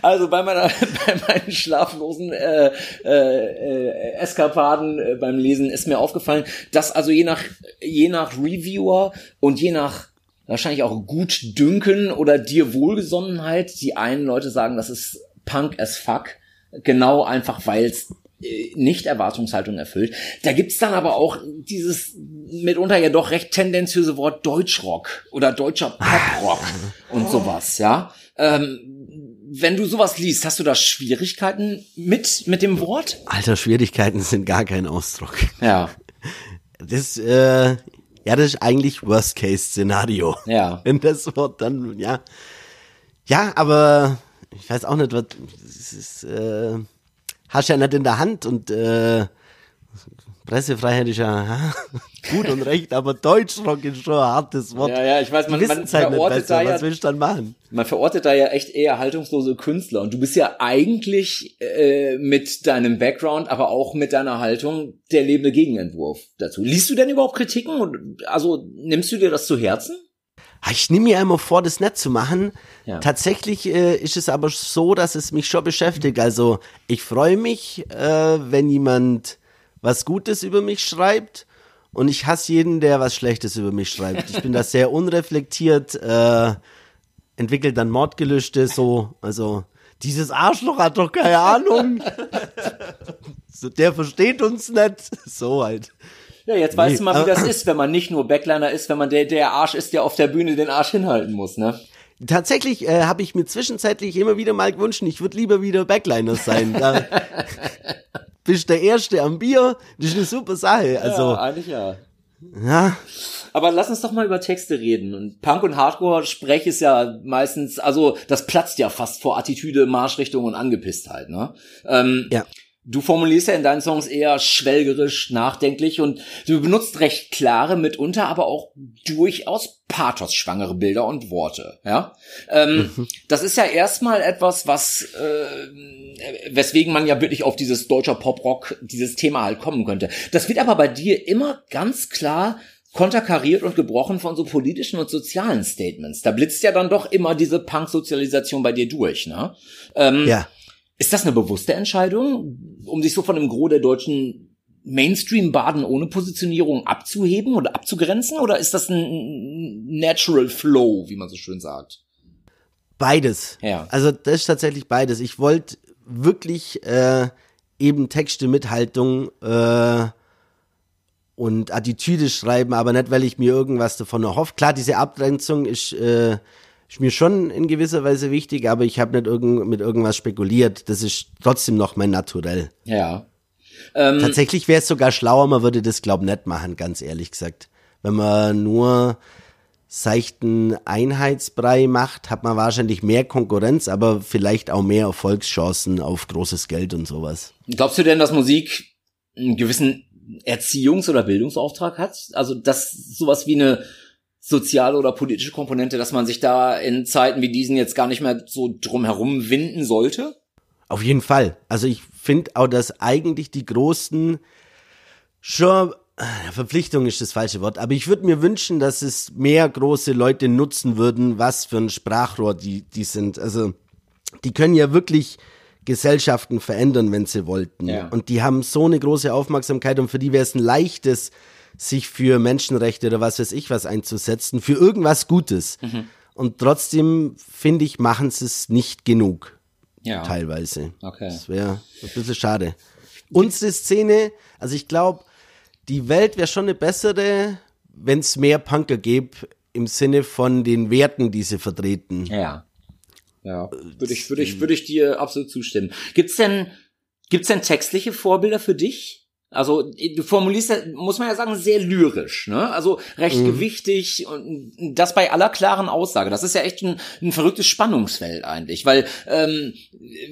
Also bei meiner, bei meinen schlaflosen äh, äh, äh, Eskapaden äh, beim Lesen ist mir aufgefallen, dass also je nach je nach Reviewer und je nach wahrscheinlich auch gut dünken oder dir Wohlgesonnenheit. Die einen Leute sagen, das ist Punk as fuck. Genau einfach, weil es äh, nicht Erwartungshaltung erfüllt. Da gibt's dann aber auch dieses mitunter ja doch recht tendenziöse Wort Deutschrock oder deutscher Poprock und sowas, ja. Ähm, wenn du sowas liest, hast du da Schwierigkeiten mit, mit dem Wort? Alter, Schwierigkeiten sind gar kein Ausdruck. Ja. Das, äh, ja, das ist eigentlich Worst-Case-Szenario. Ja. Wenn das Wort dann, ja. Ja, aber ich weiß auch nicht, was, ist, äh, hast ja nicht in der Hand und, äh, Pressefreiheit ist ja gut und recht, aber Deutschrock ist schon ein hartes Wort. Ja, ja, ich weiß, man, man halt verortet besser. da ja, was willst du dann machen? Man verortet da ja echt eher haltungslose Künstler und du bist ja eigentlich äh, mit deinem Background, aber auch mit deiner Haltung der lebende Gegenentwurf dazu. Liest du denn überhaupt Kritiken? Also nimmst du dir das zu Herzen? Ah, ich nehme mir immer vor, das nett zu machen. Ja. Tatsächlich äh, ist es aber so, dass es mich schon beschäftigt. Also ich freue mich, äh, wenn jemand was Gutes über mich schreibt und ich hasse jeden, der was Schlechtes über mich schreibt. Ich bin da sehr unreflektiert, äh, entwickelt dann Mordgelüste, so, also dieses Arschloch hat doch keine Ahnung. so, der versteht uns nicht. So halt. Ja, jetzt weißt nee, du mal, wie das ist, wenn man nicht nur Backliner ist, wenn man der, der Arsch ist, der auf der Bühne den Arsch hinhalten muss, ne? Tatsächlich äh, habe ich mir zwischenzeitlich immer wieder mal gewünscht, ich würde lieber wieder Backliner sein. Da, bist der Erste am Bier. Das ist eine super Sache. Also, ja, eigentlich ja. Ja. Aber lass uns doch mal über Texte reden. Und Punk und Hardcore Sprech ist ja meistens, also das platzt ja fast vor Attitüde, Marschrichtung und Angepisstheit, ne? Ähm, ja. Du formulierst ja in deinen Songs eher schwelgerisch, nachdenklich und du benutzt recht klare, mitunter aber auch durchaus pathosschwangere Bilder und Worte. Ja, ähm, mhm. das ist ja erstmal etwas, was äh, weswegen man ja wirklich auf dieses deutscher Poprock, dieses Thema halt kommen könnte. Das wird aber bei dir immer ganz klar konterkariert und gebrochen von so politischen und sozialen Statements. Da blitzt ja dann doch immer diese Punk-Sozialisation bei dir durch, ne? Ähm, ja. Ist das eine bewusste Entscheidung, um sich so von dem Gros der deutschen Mainstream-Baden ohne Positionierung abzuheben oder abzugrenzen? Oder ist das ein Natural Flow, wie man so schön sagt? Beides. Ja. Also das ist tatsächlich beides. Ich wollte wirklich äh, eben Texte mit Haltung äh, und Attitüde schreiben, aber nicht, weil ich mir irgendwas davon erhoffe. Klar, diese Abgrenzung ist äh, ist mir schon in gewisser Weise wichtig, aber ich habe nicht irgend, mit irgendwas spekuliert. Das ist trotzdem noch mein Naturell. Ja. Ähm, Tatsächlich wäre es sogar schlauer, man würde das, glaub nicht machen, ganz ehrlich gesagt. Wenn man nur seichten Einheitsbrei macht, hat man wahrscheinlich mehr Konkurrenz, aber vielleicht auch mehr Erfolgschancen auf großes Geld und sowas. Glaubst du denn, dass Musik einen gewissen Erziehungs- oder Bildungsauftrag hat? Also, dass sowas wie eine soziale oder politische Komponente, dass man sich da in Zeiten wie diesen jetzt gar nicht mehr so drumherum winden sollte? Auf jeden Fall. Also ich finde auch, dass eigentlich die großen schon Verpflichtung ist das falsche Wort, aber ich würde mir wünschen, dass es mehr große Leute nutzen würden, was für ein Sprachrohr die, die sind. Also die können ja wirklich Gesellschaften verändern, wenn sie wollten. Ja. Und die haben so eine große Aufmerksamkeit und für die wäre es ein leichtes, sich für Menschenrechte oder was weiß ich was einzusetzen, für irgendwas Gutes. Mhm. Und trotzdem, finde ich, machen sie es nicht genug. Ja. Teilweise. Okay. Das wäre ein bisschen schade. Unsere Szene, also ich glaube, die Welt wäre schon eine bessere, wenn es mehr Punker gäbe, im Sinne von den Werten, die sie vertreten. Ja. Ja, würde ich, würde ich, würde ich dir absolut zustimmen. Gibt's denn, gibt's denn textliche Vorbilder für dich? Also du formulierst, muss man ja sagen, sehr lyrisch, ne? Also recht mhm. gewichtig und das bei aller klaren Aussage. Das ist ja echt ein, ein verrücktes Spannungsfeld eigentlich, weil ähm,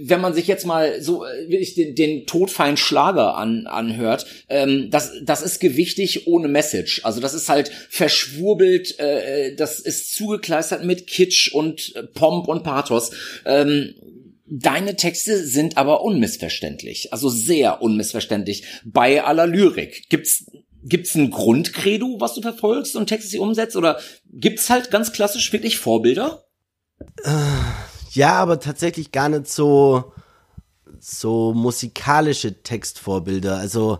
wenn man sich jetzt mal so äh, wirklich den, den todfein Schlager an, anhört, ähm, das, das ist gewichtig ohne Message. Also das ist halt verschwurbelt, äh, das ist zugekleistert mit Kitsch und äh, Pomp und Pathos. Ähm, Deine Texte sind aber unmissverständlich, also sehr unmissverständlich bei aller Lyrik. Gibt's gibt's ein Grundcredo, was du verfolgst und Texte sie umsetzt oder gibt's halt ganz klassisch wirklich Vorbilder? Äh, ja, aber tatsächlich gar nicht so so musikalische Textvorbilder. Also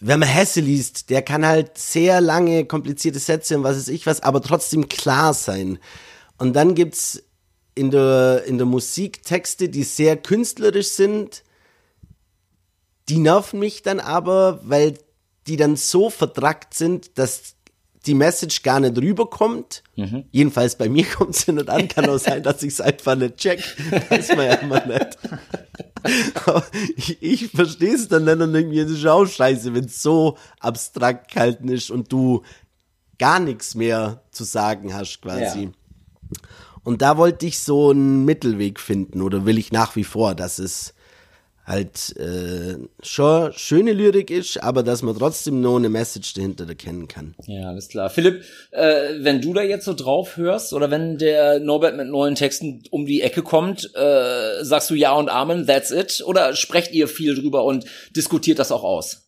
wenn man Hesse liest, der kann halt sehr lange komplizierte Sätze und was weiß ich was, aber trotzdem klar sein. Und dann gibt's in der, in der Musik Texte, die sehr künstlerisch sind, die nerven mich dann aber, weil die dann so vertrackt sind, dass die Message gar nicht rüberkommt. Mhm. Jedenfalls bei mir kommt sie nicht an. Kann auch sein, dass ich es einfach nicht check. Das weiß man ja immer nicht. ich, ich verstehe es dann nicht und irgendwie ist es auch scheiße, wenn es so abstrakt gehalten ist und du gar nichts mehr zu sagen hast quasi. Ja. Und da wollte ich so einen Mittelweg finden oder will ich nach wie vor, dass es halt äh, schon schöne Lyrik ist, aber dass man trotzdem noch eine Message dahinter erkennen kann. Ja, alles klar. Philipp, äh, wenn du da jetzt so drauf hörst oder wenn der Norbert mit neuen Texten um die Ecke kommt, äh, sagst du Ja und Amen, that's it? Oder sprecht ihr viel drüber und diskutiert das auch aus?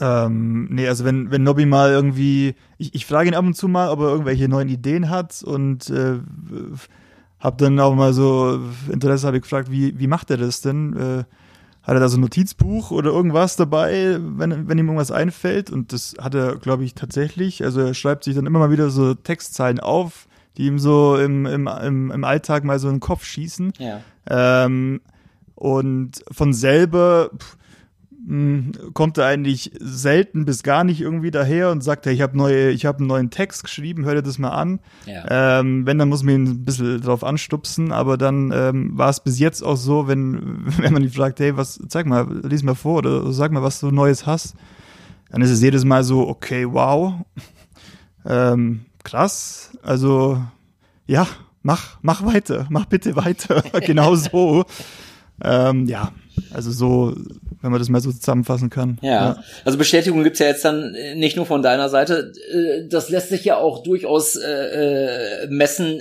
Ähm, nee, also wenn, wenn Nobby mal irgendwie, ich, ich frage ihn ab und zu mal, ob er irgendwelche neuen Ideen hat und äh, hab dann auch mal so Interesse habe ich gefragt, wie, wie macht er das denn? Äh, hat er da so ein Notizbuch oder irgendwas dabei, wenn, wenn ihm irgendwas einfällt? Und das hat er, glaube ich, tatsächlich. Also er schreibt sich dann immer mal wieder so Textzeilen auf, die ihm so im, im, im, im Alltag mal so in den Kopf schießen. Ja. Ähm, und von selber, pff, kommt er eigentlich selten bis gar nicht irgendwie daher und sagt, hey, ich habe neue, ich habe einen neuen Text geschrieben, hör dir das mal an. Ja. Ähm, wenn, dann muss man ihn ein bisschen drauf anstupsen, aber dann ähm, war es bis jetzt auch so, wenn, wenn man ihn fragt, hey, was, zeig mal, lies mal vor oder sag mal, was du Neues hast, dann ist es jedes Mal so, okay, wow, ähm, krass, also ja, mach, mach weiter, mach bitte weiter, genau so. ähm, ja, also so, wenn man das mal so zusammenfassen kann. Ja, ja. also Bestätigung gibt's ja jetzt dann äh, nicht nur von deiner Seite. Äh, das lässt sich ja auch durchaus äh, äh messen.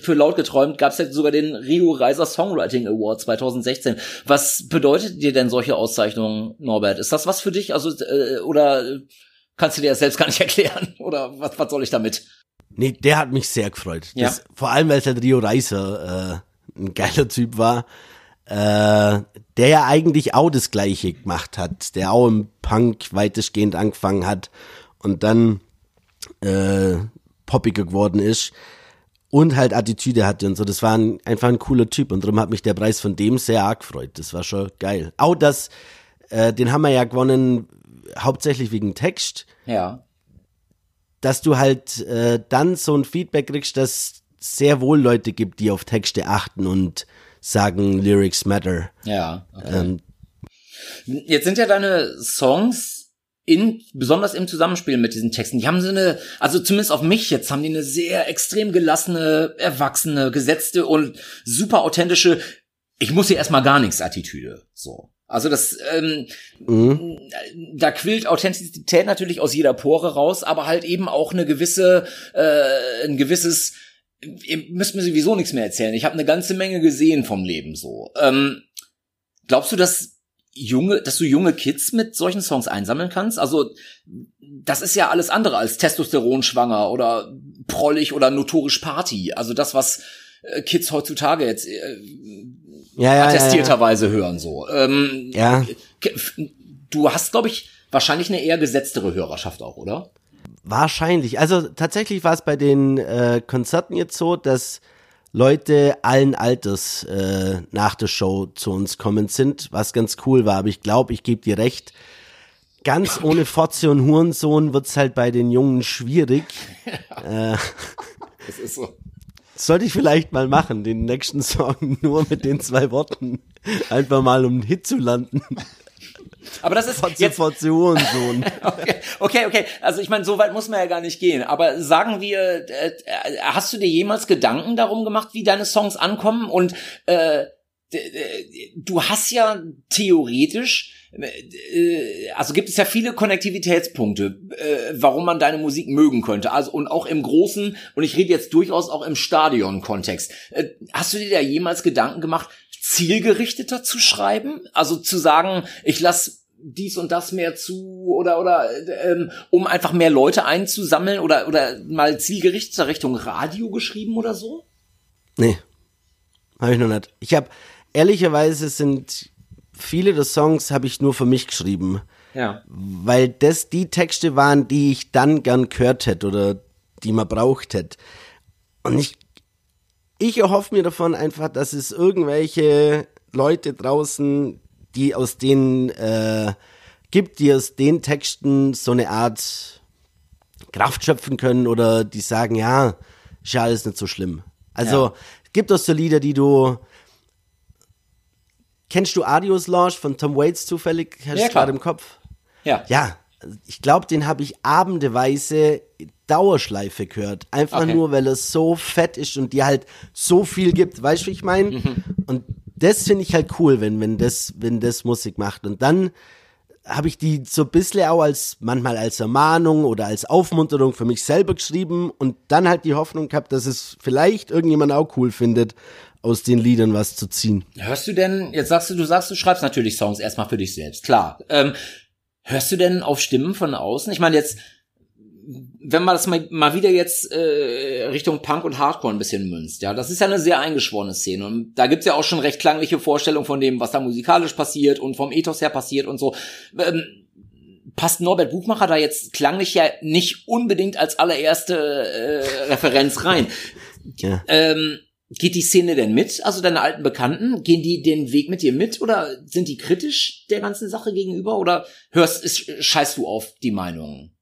Für laut geträumt gab's ja sogar den Rio Reiser Songwriting Award 2016. Was bedeutet dir denn solche Auszeichnungen, Norbert? Ist das was für dich? Also äh, oder kannst du dir das selbst gar nicht erklären? Oder was, was soll ich damit? Nee, der hat mich sehr gefreut. Ja. Das, vor allem, weil es halt Rio Reiser äh, ein geiler Typ war äh, der ja eigentlich auch das Gleiche gemacht hat, der auch im Punk weitestgehend angefangen hat und dann äh, poppiger geworden ist und halt Attitüde hatte und so. Das war ein, einfach ein cooler Typ und darum hat mich der Preis von dem sehr arg gefreut. Das war schon geil. Auch das, äh, den haben wir ja gewonnen, hauptsächlich wegen Text. Ja. Dass du halt äh, dann so ein Feedback kriegst, dass sehr wohl Leute gibt, die auf Texte achten und sagen, Lyrics matter. Ja. Okay. Ähm, Jetzt sind ja deine Songs in, besonders im Zusammenspiel mit diesen Texten, die haben so eine, also zumindest auf mich jetzt, haben die eine sehr extrem gelassene, erwachsene, gesetzte und super authentische, ich muss hier erstmal gar nichts Attitüde, so. Also das, ähm, mhm. da quillt Authentizität natürlich aus jeder Pore raus, aber halt eben auch eine gewisse, äh, ein gewisses, müsst mir sowieso nichts mehr erzählen. Ich habe eine ganze Menge gesehen vom Leben so. Ähm, glaubst du, dass junge, dass du junge Kids mit solchen Songs einsammeln kannst? Also das ist ja alles andere als Testosteron schwanger oder prollig oder notorisch Party. Also das, was äh, Kids heutzutage jetzt äh, ja, ja, attestierterweise ja, ja. hören so. Ähm, ja. Du hast, glaube ich, wahrscheinlich eine eher gesetztere Hörerschaft auch, oder? Wahrscheinlich. Also tatsächlich war es bei den äh, Konzerten jetzt so, dass Leute allen Alters äh, nach der Show zu uns kommen sind, was ganz cool war. Aber ich glaube, ich gebe dir recht. Ganz ohne Fotze und Hurensohn wird's halt bei den Jungen schwierig. Ja. Äh, das ist so. Sollte ich vielleicht mal machen, den nächsten Song nur mit den zwei Worten. Einfach mal um einen Hit zu landen. Aber das ist jetzt okay, okay, okay. Also ich meine, so weit muss man ja gar nicht gehen. Aber sagen wir, äh, hast du dir jemals Gedanken darum gemacht, wie deine Songs ankommen? Und äh, du hast ja theoretisch äh, also gibt es ja viele Konnektivitätspunkte, äh, warum man deine Musik mögen könnte. Also und auch im großen und ich rede jetzt durchaus auch im Stadion-Kontext. Äh, hast du dir da jemals Gedanken gemacht, zielgerichteter zu schreiben? Also zu sagen, ich lass dies und das mehr zu oder oder ähm, um einfach mehr Leute einzusammeln oder oder mal zielgerichteter Richtung Radio geschrieben oder so? Nee, habe ich noch nicht. Ich habe ehrlicherweise sind viele der Songs habe ich nur für mich geschrieben. Ja. Weil das die Texte waren, die ich dann gern gehört hätte oder die man braucht hätte. Und ich, ich erhoffe mir davon einfach, dass es irgendwelche Leute draußen, die aus den äh, gibt, die aus den Texten so eine Art Kraft schöpfen können oder die sagen, ja, ist ja alles nicht so schlimm. Also ja. gibt es so Lieder, die du Kennst du Adios Launch von Tom Waits zufällig? Hast ja, gerade im Kopf? Ja. Ja, ich glaube, den habe ich abendeweise Dauerschleife gehört. Einfach okay. nur, weil er so fett ist und dir halt so viel gibt. Weißt du, wie ich meine? Mhm. Und das finde ich halt cool, wenn, wenn das, wenn das Musik macht. Und dann habe ich die so ein bisschen auch als, manchmal als Ermahnung oder als Aufmunterung für mich selber geschrieben und dann halt die Hoffnung gehabt, dass es vielleicht irgendjemand auch cool findet aus den Liedern was zu ziehen. Hörst du denn, jetzt sagst du, du sagst, du schreibst natürlich Songs erstmal für dich selbst, klar. Ähm, hörst du denn auf Stimmen von außen? Ich meine jetzt, wenn man das mal, mal wieder jetzt äh, Richtung Punk und Hardcore ein bisschen münzt, ja, das ist ja eine sehr eingeschworene Szene und da gibt's ja auch schon recht klangliche Vorstellungen von dem, was da musikalisch passiert und vom Ethos her passiert und so. Ähm, passt Norbert Buchmacher da jetzt klanglich ja nicht unbedingt als allererste äh, Referenz rein. Ja. Ähm, Geht die Szene denn mit? Also deine alten Bekannten, gehen die den Weg mit dir mit oder sind die kritisch der ganzen Sache gegenüber oder hörst, ist, scheißt du auf die Meinung?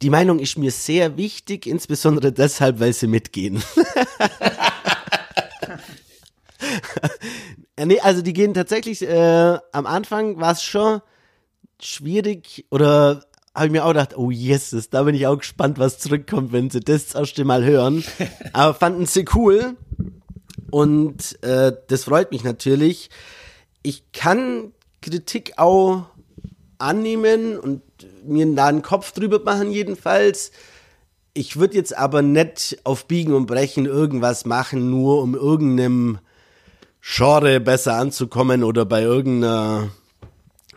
Die Meinung ist mir sehr wichtig, insbesondere deshalb, weil sie mitgehen. nee, also die gehen tatsächlich, äh, am Anfang war es schon schwierig oder habe ich mir auch gedacht, oh yes, da bin ich auch gespannt, was zurückkommt, wenn sie das erste Mal hören. Aber fanden sie cool und äh, das freut mich natürlich. Ich kann Kritik auch annehmen und mir da einen Kopf drüber machen jedenfalls. Ich würde jetzt aber nicht auf Biegen und Brechen irgendwas machen, nur um irgendeinem Genre besser anzukommen oder bei irgendeiner,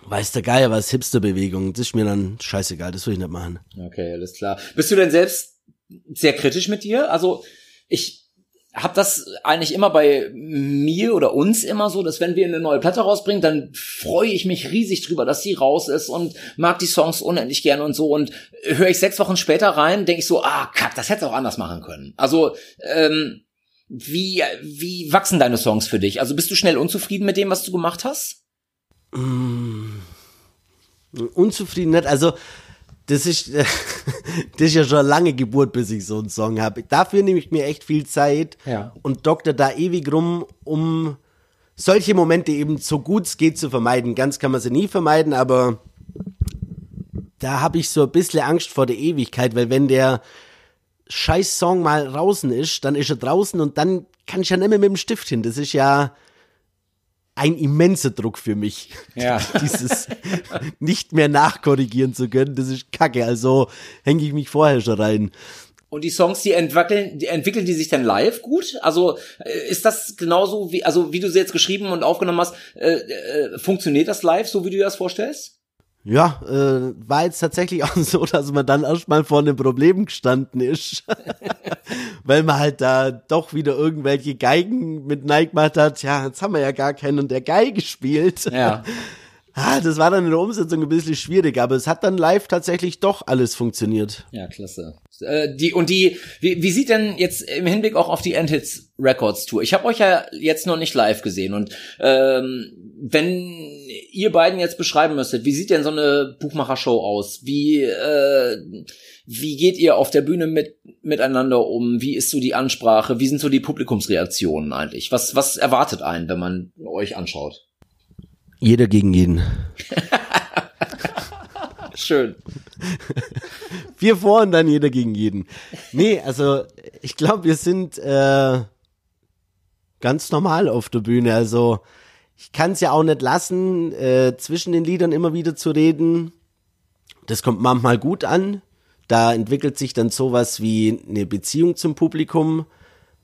weiß der Geier was, Hipster-Bewegung. Das ist mir dann scheißegal, das will ich nicht machen. Okay, alles klar. Bist du denn selbst sehr kritisch mit dir? Also ich habe das eigentlich immer bei mir oder uns immer so, dass wenn wir eine neue Platte rausbringen, dann freue ich mich riesig drüber, dass die raus ist und mag die Songs unendlich gern und so und höre ich sechs Wochen später rein, denke ich so, ah, kack, das hätte auch anders machen können. Also ähm, wie wie wachsen deine Songs für dich? Also bist du schnell unzufrieden mit dem, was du gemacht hast? Mmh. Unzufrieden nicht. Also das ist, das ist ja schon eine lange Geburt, bis ich so einen Song habe. Dafür nehme ich mir echt viel Zeit ja. und dokter da ewig rum, um solche Momente eben so gut es geht zu vermeiden. Ganz kann man sie nie vermeiden, aber da habe ich so ein bisschen Angst vor der Ewigkeit, weil wenn der scheiß Song mal draußen ist, dann ist er draußen und dann kann ich ja nicht mehr mit dem Stift hin. Das ist ja, ein immenser Druck für mich. Ja. Dieses nicht mehr nachkorrigieren zu können, das ist kacke. Also hänge ich mich vorher schon rein. Und die Songs, die entwickeln, die entwickeln die sich dann live gut? Also äh, ist das genauso wie, also wie du sie jetzt geschrieben und aufgenommen hast, äh, äh, funktioniert das live, so wie du dir das vorstellst? Ja, äh, war jetzt tatsächlich auch so, dass man dann erstmal vor einem Problem gestanden ist. Weil man halt da doch wieder irgendwelche Geigen mit Nike gemacht hat. Ja, jetzt haben wir ja gar keinen der Geige gespielt. Ja. Ah, das war dann in der Umsetzung ein bisschen schwierig, aber es hat dann live tatsächlich doch alles funktioniert. Ja, klasse. Äh, die und die, wie, wie sieht denn jetzt im Hinblick auch auf die Endhits Records Tour? Ich habe euch ja jetzt noch nicht live gesehen und ähm, wenn ihr beiden jetzt beschreiben müsstet, wie sieht denn so eine Buchmachershow aus? Wie äh, wie geht ihr auf der Bühne mit miteinander um? Wie ist so die Ansprache? Wie sind so die Publikumsreaktionen eigentlich? Was was erwartet einen, wenn man euch anschaut? Jeder gegen jeden. Schön. Vier vor und dann jeder gegen jeden. Nee, also ich glaube, wir sind äh, ganz normal auf der Bühne. Also ich kann es ja auch nicht lassen, äh, zwischen den Liedern immer wieder zu reden. Das kommt manchmal gut an. Da entwickelt sich dann sowas wie eine Beziehung zum Publikum.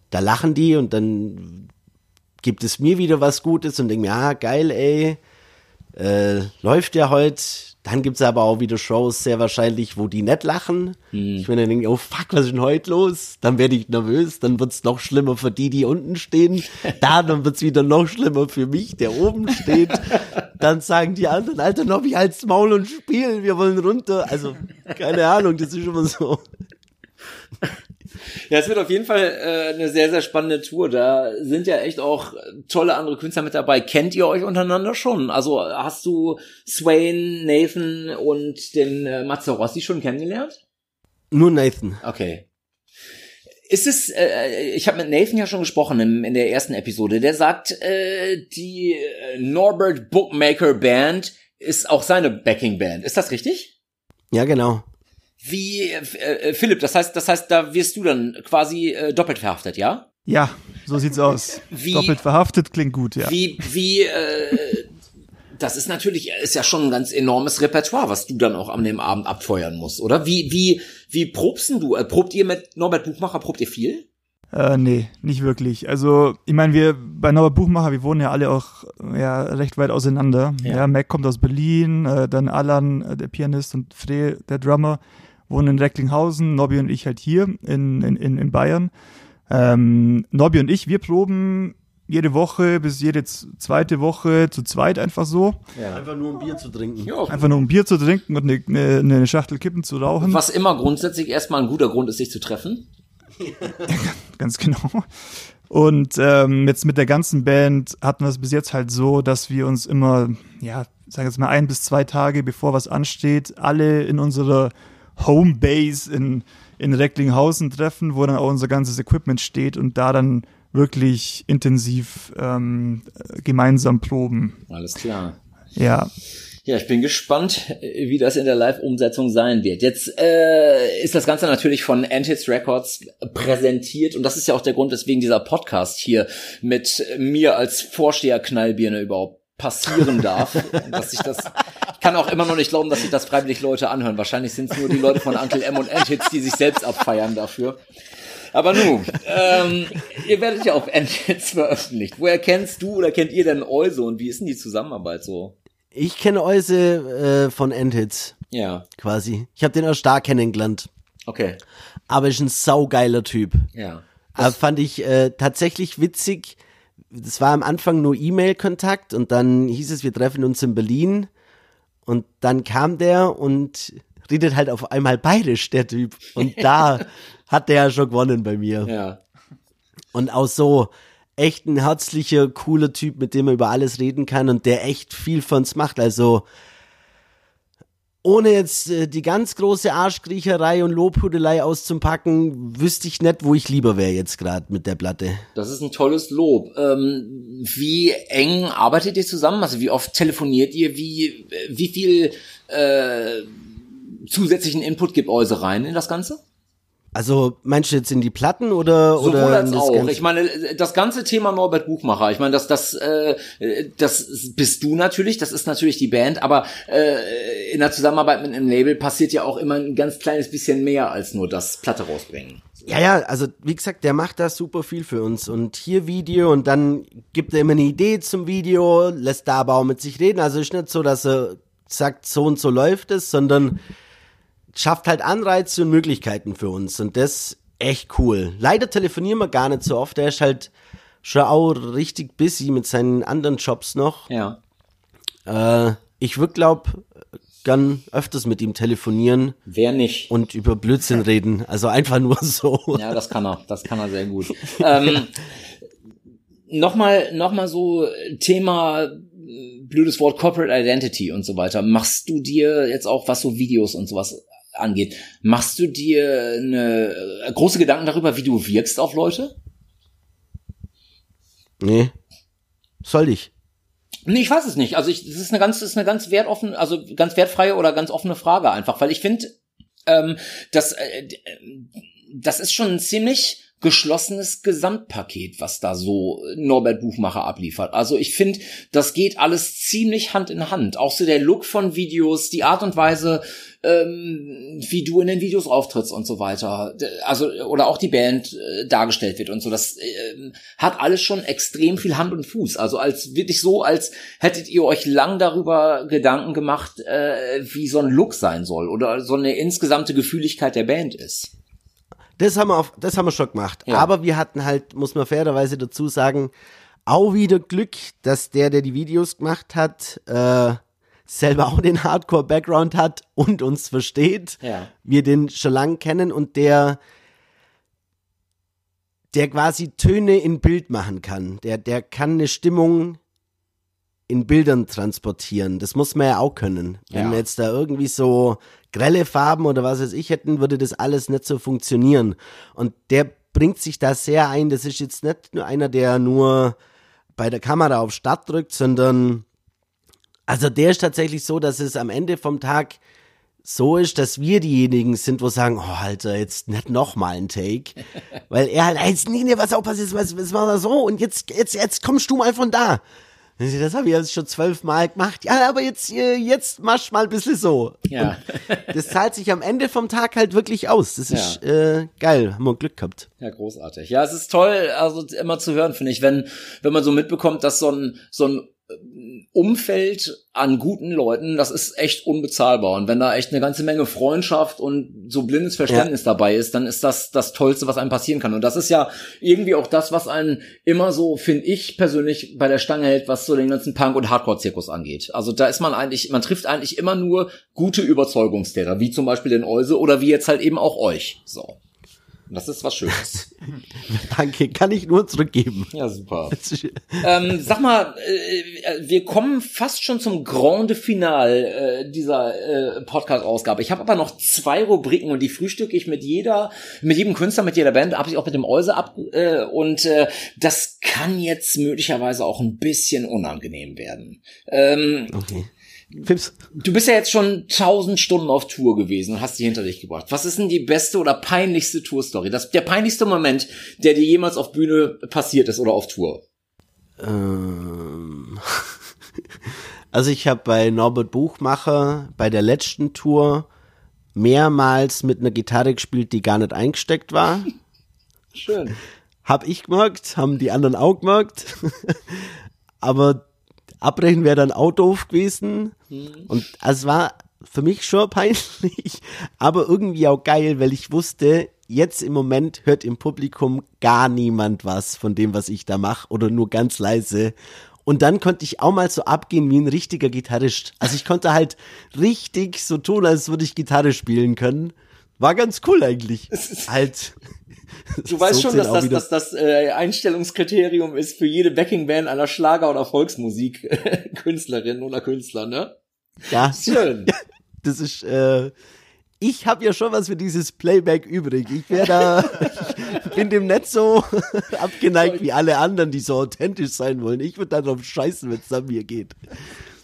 Da lachen die und dann gibt es mir wieder was Gutes und denke mir, ah, geil, ey, äh, läuft ja heute. Dann gibt's aber auch wieder Shows, sehr wahrscheinlich, wo die nicht lachen. Hm. Ich bin dann denke, oh fuck, was ist denn heute los? Dann werde ich nervös, dann wird's noch schlimmer für die, die unten stehen. Da, dann wird's wieder noch schlimmer für mich, der oben steht. Dann sagen die anderen, Alter, noch wie halt's Maul und spielen, wir wollen runter. Also, keine Ahnung, das ist immer so. Ja, es wird auf jeden Fall äh, eine sehr, sehr spannende Tour. Da sind ja echt auch tolle andere Künstler mit dabei. Kennt ihr euch untereinander schon? Also hast du Swain, Nathan und den äh, Mazzarossi schon kennengelernt? Nur Nathan. Okay. Ist es, äh, ich habe mit Nathan ja schon gesprochen im, in der ersten Episode, der sagt, äh, die äh, Norbert Bookmaker Band ist auch seine Backing Band. Ist das richtig? Ja, genau. Wie, äh, äh, Philipp, das heißt, das heißt, da wirst du dann quasi äh, doppelt verhaftet, ja? Ja, so sieht's aus. Wie- Doppelt verhaftet klingt gut, ja. Wie, wie, äh, das ist natürlich, ist ja schon ein ganz enormes Repertoire, was du dann auch an dem Abend abfeuern musst, oder? Wie, wie, wie probst denn du? Äh, Probt ihr mit Norbert Buchmacher, probt ihr viel? Äh, nee, nicht wirklich. Also, ich meine, wir bei Norbert Buchmacher, wir wohnen ja alle auch ja, recht weit auseinander. Ja. Ja, Mac kommt aus Berlin, äh, dann Alan, äh, der Pianist und Fre, der Drummer, wohnen in Recklinghausen, Nobby und ich halt hier in, in, in, Bayern. Ähm, Nobby und ich, wir proben jede Woche bis jede zweite Woche zu zweit einfach so. Ja. Einfach nur ein Bier zu trinken. ja. Einfach nur um Bier zu trinken und eine, eine, eine Schachtel Kippen zu rauchen. Was immer grundsätzlich erstmal ein guter Grund ist, sich zu treffen. Ganz genau. Und ähm, jetzt mit der ganzen Band hatten wir es bis jetzt halt so, dass wir uns immer, ja, sagen jetzt mal ein bis zwei Tage bevor was ansteht, alle in unserer Homebase in, in Recklinghausen treffen, wo dann auch unser ganzes Equipment steht und da dann wirklich intensiv ähm, äh, gemeinsam proben. Alles klar. Ja, Ja, ich bin gespannt, wie das in der Live-Umsetzung sein wird. Jetzt äh, ist das Ganze natürlich von Antis Records präsentiert und das ist ja auch der Grund, weswegen dieser Podcast hier mit mir als Vorsteher-Knallbirne überhaupt passieren darf. dass ich das, ich kann auch immer noch nicht glauben, dass sich das freiwillig Leute anhören. Wahrscheinlich sind es nur die Leute von Uncle M und Anthits, die sich selbst abfeiern dafür. Aber nun, ähm, ihr werdet ja auf Anthits veröffentlicht. Woher kennst du oder kennt ihr denn Euse und wie ist denn die Zusammenarbeit so? Ich kenne Euse äh, von Endhits, Ja, quasi. Ich habe den erst da kennengelernt. okay. Aber ist ein saugeiler Typ. Ja. Aber fand ich äh, tatsächlich witzig. Das war am Anfang nur E-Mail-Kontakt und dann hieß es, wir treffen uns in Berlin. Und dann kam der und redet halt auf einmal bayerisch, der Typ. Und da hat der ja schon gewonnen bei mir. Ja. Und auch so echt ein herzlicher, cooler Typ, mit dem man über alles reden kann und der echt viel von uns macht. Also ohne jetzt äh, die ganz große Arschkriecherei und Lobhudelei auszupacken, wüsste ich nicht, wo ich lieber wäre jetzt gerade mit der Platte. Das ist ein tolles Lob. Ähm, wie eng arbeitet ihr zusammen? Also wie oft telefoniert ihr? Wie, wie viel äh, zusätzlichen Input gibt Euse rein in das Ganze? Also meinst du jetzt in die Platten oder Sowohl oder als auch. Ganze? Ich meine, das ganze Thema Norbert Buchmacher, ich meine, das, das, äh, das bist du natürlich, das ist natürlich die Band, aber äh, in der Zusammenarbeit mit einem Label passiert ja auch immer ein ganz kleines bisschen mehr als nur das Platte rausbringen. Ja, ja, also wie gesagt, der macht da super viel für uns. Und hier Video und dann gibt er immer eine Idee zum Video, lässt da aber auch mit sich reden. Also ist nicht so, dass er sagt, so und so läuft es, sondern schafft halt Anreize und Möglichkeiten für uns. Und das echt cool. Leider telefonieren wir gar nicht so oft. Er ist halt schon auch richtig busy mit seinen anderen Jobs noch. Ja. Äh, ich würde glaub gern öfters mit ihm telefonieren Wer nicht? und über Blödsinn reden. Also einfach nur so. Ja, das kann er. Das kann er sehr gut. ähm, nochmal, nochmal so Thema äh, blödes Wort Corporate Identity und so weiter. Machst du dir jetzt auch, was so Videos und sowas angeht, machst du dir eine äh, große Gedanken darüber, wie du wirkst auf Leute? Nee. Soll ich? Nee, ich weiß es nicht. Also ich, das ist eine ganz, das ist eine ganz wertoffen, also ganz wertfreie oder ganz offene Frage einfach, weil ich finde, ähm, das, äh, das ist schon ein ziemlich geschlossenes Gesamtpaket, was da so Norbert Buchmacher abliefert. Also ich finde, das geht alles ziemlich Hand in Hand. Auch so der Look von Videos, die Art und Weise, ähm, wie du in den Videos auftrittst und so weiter. Also oder auch die Band äh, dargestellt wird und so. Das äh, hat alles schon extrem viel Hand und Fuß. Also als wirklich so, als hättet ihr euch lang darüber Gedanken gemacht, äh, wie so ein Look sein soll oder so eine insgesamte Gefühligkeit der Band ist. Das haben wir auf, das haben wir schon gemacht. Ja. Aber wir hatten halt, muss man fairerweise dazu sagen, auch wieder Glück, dass der, der die Videos gemacht hat, äh, selber auch den Hardcore-Background hat und uns versteht. Ja. Wir den schon lang kennen und der, der quasi Töne in Bild machen kann. Der, der kann eine Stimmung in Bildern transportieren. Das muss man ja auch können. Wenn Ja. wir jetzt da irgendwie so grelle Farben oder was weiß ich hätten, würde das alles nicht so funktionieren. Und der bringt sich da sehr ein. Das ist jetzt nicht nur einer, der nur bei der Kamera auf Start drückt, sondern also der ist tatsächlich so, dass es am Ende vom Tag so ist, dass wir diejenigen sind, wo sagen, oh Alter, jetzt nicht noch mal ein Take, weil er halt, jetzt nee, nee, was auch passiert, was, was war da so und jetzt, jetzt, jetzt kommst du mal von da. Das habe ich jetzt schon zwölfmal gemacht. Ja, aber jetzt, äh, jetzt machst mal ein bisschen so. Ja. Und das zahlt sich am Ende vom Tag halt wirklich aus. Das Ja. ist äh, geil, haben wir Glück gehabt. Ja, großartig. Ja, es ist toll, also immer zu hören, finde ich, wenn, wenn man so mitbekommt, dass so ein, so ein Umfeld an guten Leuten, das ist echt unbezahlbar. Und wenn da echt eine ganze Menge Freundschaft und so blindes Verständnis dabei ist, dann ist das das Tollste, was einem passieren kann. Und das ist ja irgendwie auch das, was einen immer so, finde ich persönlich, bei der Stange hält, was so den ganzen Punk- und Hardcore-Zirkus angeht. Also da ist man eigentlich, man trifft eigentlich immer nur gute Überzeugungstäter, wie zum Beispiel den Euse oder wie jetzt halt eben auch euch. So. Und das ist was Schönes. Danke, kann ich nur zurückgeben. Ja, super. Ähm, sag mal, äh, wir kommen fast schon zum Grande Finale äh, dieser äh, Podcast-Ausgabe. Ich habe aber noch zwei Rubriken und die frühstücke ich mit jeder, mit jedem Künstler, mit jeder Band, habe ich auch mit dem Euse ab. Äh, und äh, das kann jetzt möglicherweise auch ein bisschen unangenehm werden. Ähm, Okay. Pips. du bist ja jetzt schon tausend Stunden auf Tour gewesen und hast die hinter dich gebracht. Was ist denn die beste oder peinlichste Tourstory? Das der peinlichste Moment, der dir jemals auf Bühne passiert ist oder auf Tour? Ähm, also ich habe bei Norbert Buchmacher bei der letzten Tour mehrmals mit einer Gitarre gespielt, die gar nicht eingesteckt war. Schön. Hab ich gemerkt, haben die anderen auch gemerkt. Aber abbrechen wäre dann auch doof gewesen. Und es war für mich schon peinlich, aber irgendwie auch geil, weil ich wusste, jetzt im Moment hört im Publikum gar niemand was von dem, was ich da mache oder nur ganz leise. Und dann konnte ich auch mal so abgehen wie ein richtiger Gitarrist. Also ich konnte halt richtig so tun, als würde ich Gitarre spielen können. War ganz cool eigentlich. Halt. Du weißt so schon, dass das wieder- das, äh, Einstellungskriterium ist für jede Backingband einer Schlager- oder Volksmusik-Künstlerin oder Künstler, ne? Ja, Schön. das ist, äh, ich habe ja schon was für dieses Playback übrig. Ich wäre da, ich bin dem nicht so abgeneigt wie alle anderen, die so authentisch sein wollen. Ich würde da drauf scheißen, wenn es an mir geht.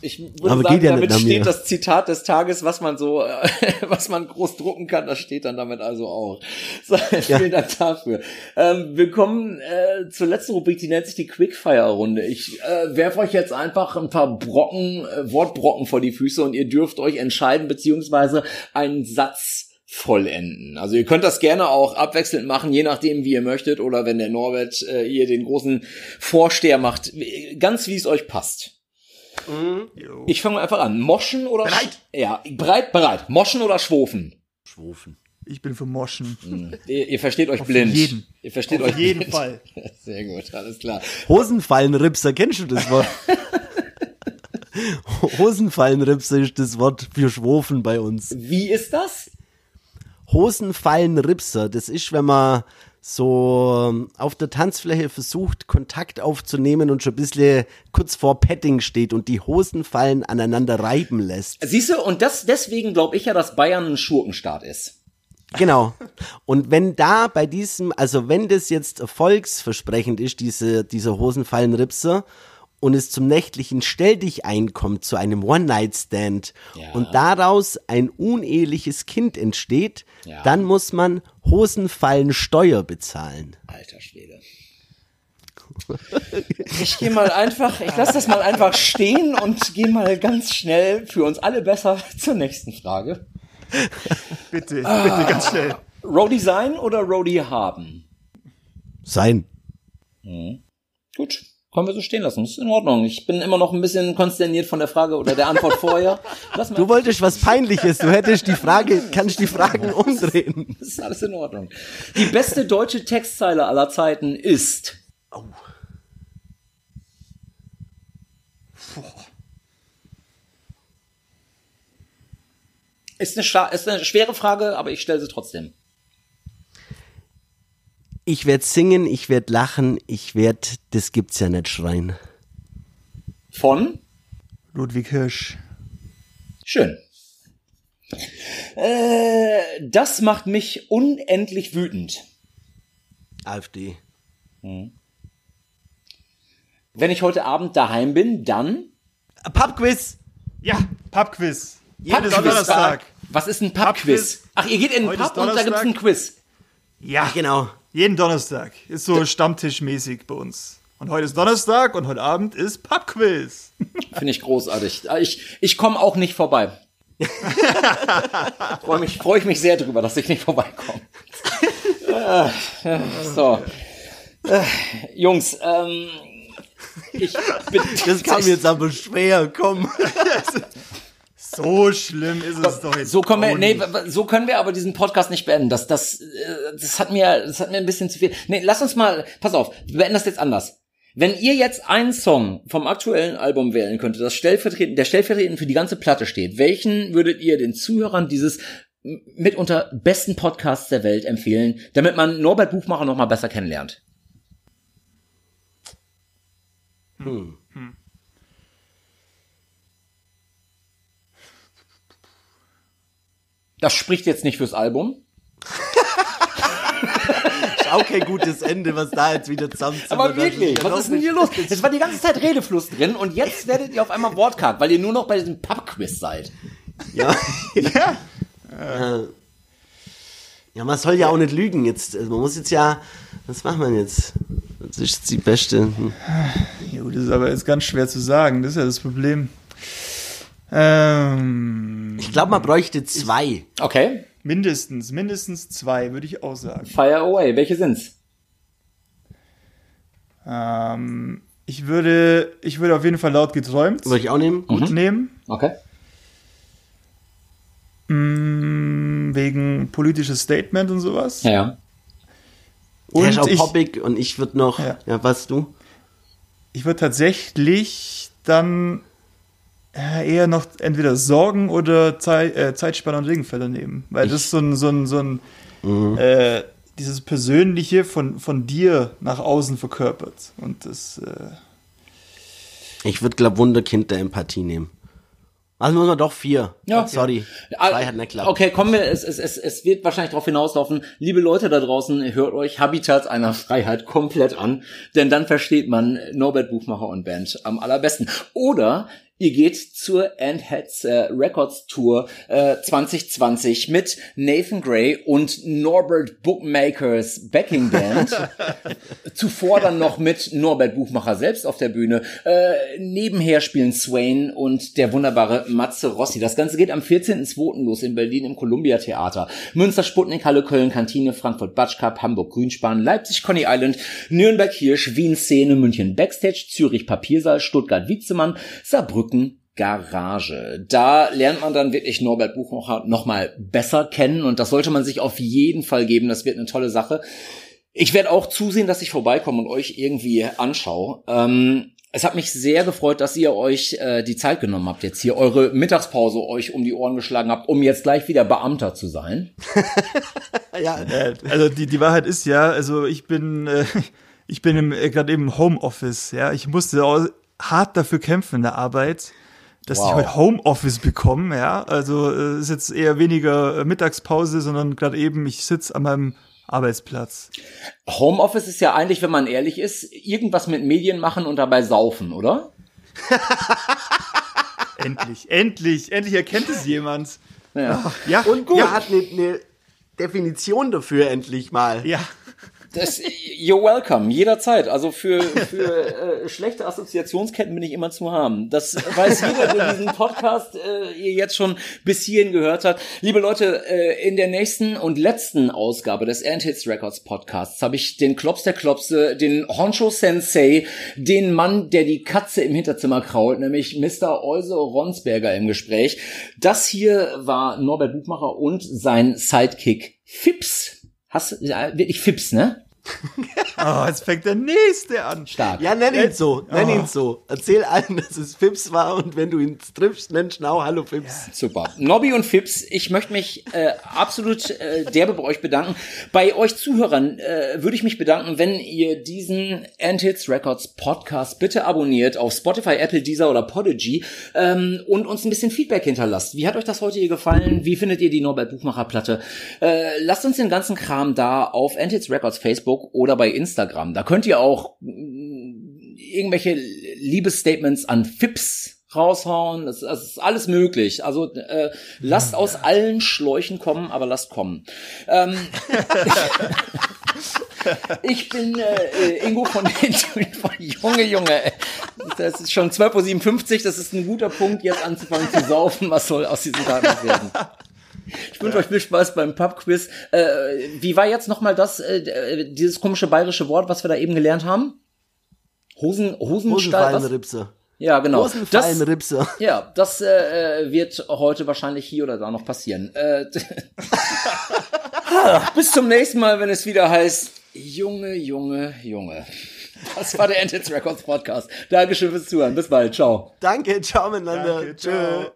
Ich würde Aber sagen, ja damit steht das Zitat des Tages, was man so, äh, was man groß drucken kann, das steht dann damit also auch. So, ja. Vielen Dank dafür. Ähm, wir kommen äh, zur letzten Rubrik, die nennt sich die Quickfire-Runde. Ich äh, werfe euch jetzt einfach ein paar Brocken, äh, Wortbrocken vor die Füße und ihr dürft euch entscheiden, beziehungsweise einen Satz vollenden. Also ihr könnt das gerne auch abwechselnd machen, je nachdem, wie ihr möchtet, oder wenn der Norbert äh, ihr den großen Vorsteher macht, ganz wie es euch passt. Mhm. Ich fange einfach an. Moschen oder bereit? Ja, bereit, bereit. Moschen oder schwofen? Schwofen. Ich bin für Moschen. Mhm. Ihr, ihr, versteht euch Auf blind. Jeden. Ihr versteht Auf euch jeden blind. Fall. Sehr gut, alles klar. Hosenfallenripser, kennst du das Wort? Hosenfallenripser ist das Wort für Schwofen bei uns. Wie ist das? Hosenfallenripser, das ist, wenn man so ähm, auf der Tanzfläche versucht, Kontakt aufzunehmen und schon ein bisschen kurz vor Petting steht und die Hosenfallen aneinander reiben lässt. Siehst du, und das, deswegen glaube ich ja, dass Bayern ein Schurkenstaat ist. Genau. Und wenn da bei diesem, also wenn das jetzt erfolgsversprechend ist, diese, dieser Hosenfallenripser, und es zum nächtlichen Stell dich einkommt, zu einem One-Night-Stand ja. und daraus ein uneheliches Kind entsteht, ja. dann muss man Hosenfallensteuer bezahlen. Alter Schwede. Ich gehe mal einfach, ich lasse das mal einfach stehen und gehe mal ganz schnell für uns alle besser zur nächsten Frage. Bitte, ah, bitte ganz schnell. Roadie sein oder Roadie haben? Sein. Mhm. Gut. Können wir so stehen lassen. Ist in Ordnung. Ich bin immer noch ein bisschen konsterniert von der Frage oder der Antwort vorher. du wolltest was Peinliches. Du hättest die Frage, kannst die Fragen umdrehen. Das ist alles in Ordnung. Die beste deutsche Textzeile aller Zeiten ist. Oh. Ist eine, ist eine schwere Frage, aber ich stelle sie trotzdem. Ich werde singen, ich werde lachen, ich werde, das gibt's ja nicht schreien. Von? Ludwig Hirsch. Schön. Äh, das macht mich unendlich wütend. AfD. Hm. Wenn ich heute Abend daheim bin, dann? Pubquiz. Ja, Pubquiz. Jedes Donnerstag. Was ist ein Pubquiz? Ach, ihr geht in den Pub und da gibt's ein Quiz. Ja, genau. Jeden Donnerstag. Ist so Stammtischmäßig bei uns. Und heute ist Donnerstag und heute Abend ist Pubquiz. Finde ich großartig. Ah, ich, ich komme auch nicht vorbei. Freue mich, freu ich mich sehr drüber, dass ich nicht vorbeikomme. äh, so. Äh, Jungs, ähm, ich bin, das kam jetzt aber schwer, komm. So schlimm ist es doch jetzt. So können wir, nee, so können wir aber diesen Podcast nicht beenden. Das, das, äh, das hat mir, das hat mir ein bisschen zu viel. Nee, lass uns mal, pass auf, wir beenden das jetzt anders. Wenn ihr jetzt einen Song vom aktuellen Album wählen könntet, das stellvertretend, der stellvertretend für die ganze Platte steht, welchen würdet ihr den Zuhörern dieses mitunter besten Podcasts der Welt empfehlen, damit man Norbert Buchmacher noch mal besser kennenlernt? Hm. Das spricht jetzt nicht fürs Album. ist auch kein gutes Ende, was da jetzt wieder zusammenzukommen. Aber wirklich, was ist denn hier los? Es war die ganze Zeit Redefluss drin und jetzt werdet ihr auf einmal wortkarg, weil ihr nur noch bei diesem Pub-Quiz seid. Ja. ja. Ja, man soll ja auch nicht lügen jetzt. Also man muss jetzt ja, was macht man jetzt? Das ist die beste. Hm. Jo, das ist aber jetzt ganz schwer zu sagen. Das ist ja das Problem. Ähm, ich glaube, man bräuchte zwei. Ich, okay. Mindestens, mindestens zwei, würde ich auch sagen. Fire away. Welche sind's? Ähm, ich würde, ich würde auf jeden Fall laut geträumt. Würde ich auch nehmen. Gut mhm. nehmen. Okay. Mm, wegen politisches Statement und sowas. Ja, ja. Und ist auch ich, poppig und ich würde noch, ja. ja, was du? Ich würde tatsächlich dann eher noch entweder Sorgen oder Zeit, äh, Zeitspanner und Regenfelder nehmen. Weil ich. das ist so ein, so ein, so ein mhm. äh, dieses Persönliche von, von dir nach außen verkörpert. Und das. Äh ich würde, glaube Wunderkind der Empathie nehmen. Also muss man doch vier. Ja. Sorry. Zwei hat nicht geklappt. Okay, kommen wir, es, es, es, es wird wahrscheinlich darauf hinauslaufen. Liebe Leute da draußen, hört euch Habitat einer Freiheit komplett an, denn dann versteht man Norbert Buchmacher und Band am allerbesten. Oder Ihr geht zur Heads äh, Records Tour äh, 2020 mit Nathan Gray und Norbert Bookmakers Backing Band. Zuvor dann noch mit Norbert Buchmacher selbst auf der Bühne. Äh, nebenher spielen Swain und der wunderbare Matze Rossi. Das Ganze geht am 14.02. los in Berlin im Columbia Theater. Münster Sputnik, Halle Köln, Kantine, Frankfurt Batsch Cup, Hamburg Grünspan, Leipzig Coney Island, Nürnberg Hirsch, Wien Szene, München Backstage, Zürich Papiersaal, Stuttgart Witzemann, Saarbrücken Saarbrücken Garage. Da lernt man dann wirklich Norbert Buchmacher nochmal besser kennen und das sollte man sich auf jeden Fall geben. Das wird eine tolle Sache. Ich werde auch zusehen, dass ich vorbeikomme und euch irgendwie anschaue. Ähm, es hat mich sehr gefreut, dass ihr euch äh, die Zeit genommen habt, jetzt hier eure Mittagspause euch um die Ohren geschlagen habt, um jetzt gleich wieder Beamter zu sein. ja, äh, also die, die Wahrheit ist ja, also ich bin, äh, ich bin äh, gerade eben im Homeoffice, ja. Ich musste hart dafür kämpfen in der Arbeit, dass wow. ich heute Homeoffice bekomme, ja. Also es äh, ist jetzt eher weniger äh, Mittagspause, sondern gerade eben, ich sitze an meinem Arbeitsplatz. Homeoffice ist ja eigentlich, wenn man ehrlich ist, irgendwas mit Medien machen und dabei saufen, oder? endlich, endlich, endlich erkennt es jemand. Ja, ja und gut. er hat eine ne Definition dafür endlich mal. Ja. Das, you're welcome, jederzeit. Also für, für äh, schlechte Assoziationsketten bin ich immer zu haben. Das weiß jeder, der diesen Podcast äh, ihr jetzt schon bis hierhin gehört hat. Liebe Leute, äh, in der nächsten und letzten Ausgabe des Hits Records Podcasts habe ich den Klops der Klopse, den Honcho Sensei, den Mann, der die Katze im Hinterzimmer krault, nämlich Mr. Euse Ronsberger im Gespräch. Das hier war Norbert Buchmacher und sein Sidekick Fips. Hast ja, wirklich Fips, ne? oh, jetzt fängt der nächste an. Stark. Ja, nenn ihn so, nenn oh. ihn so. Erzähl allen, dass es Fips war und wenn du ihn triffst, nenn schnau Hallo Fips. Ja. Super. Nobby und Fips, ich möchte mich äh, absolut äh, derbe bei euch bedanken. Bei euch Zuhörern äh, würde ich mich bedanken, wenn ihr diesen Anthits Records Podcast bitte abonniert auf Spotify, Apple, Deezer oder Podigy ähm, und uns ein bisschen Feedback hinterlasst. Wie hat euch das heute hier gefallen? Wie findet ihr die Norbert Buchmacher Platte? Äh, lasst uns den ganzen Kram da auf Anthits Records Facebook Facebook oder bei Instagram. Da könnt ihr auch mm, irgendwelche Liebesstatements an Fips raushauen. Das, das ist alles möglich. Also äh, lasst aus allen Schläuchen kommen, aber lasst kommen. Ähm, ich bin äh, Ingo von, von Junge, Junge. Das ist schon 12.57 Uhr, das ist ein guter Punkt, jetzt anzufangen zu saufen. Was soll aus diesem Tag werden? Ich wünsche euch viel Spaß beim Pubquiz. Äh, wie war jetzt nochmal das, äh, dieses komische bayerische Wort, was wir da eben gelernt haben? Hosen, Hosenstall. Hosenfallenripse. Ja, genau. Hosenfallenripse. Ja, das äh, wird heute wahrscheinlich hier oder da noch passieren. Äh, bis zum nächsten Mal, wenn es wieder heißt, Junge, Junge, Junge. Das war der Endhits Records Podcast. Dankeschön fürs Zuhören. Bis bald. Ciao. Danke. Ciao miteinander. Danke, ciao. Tschö.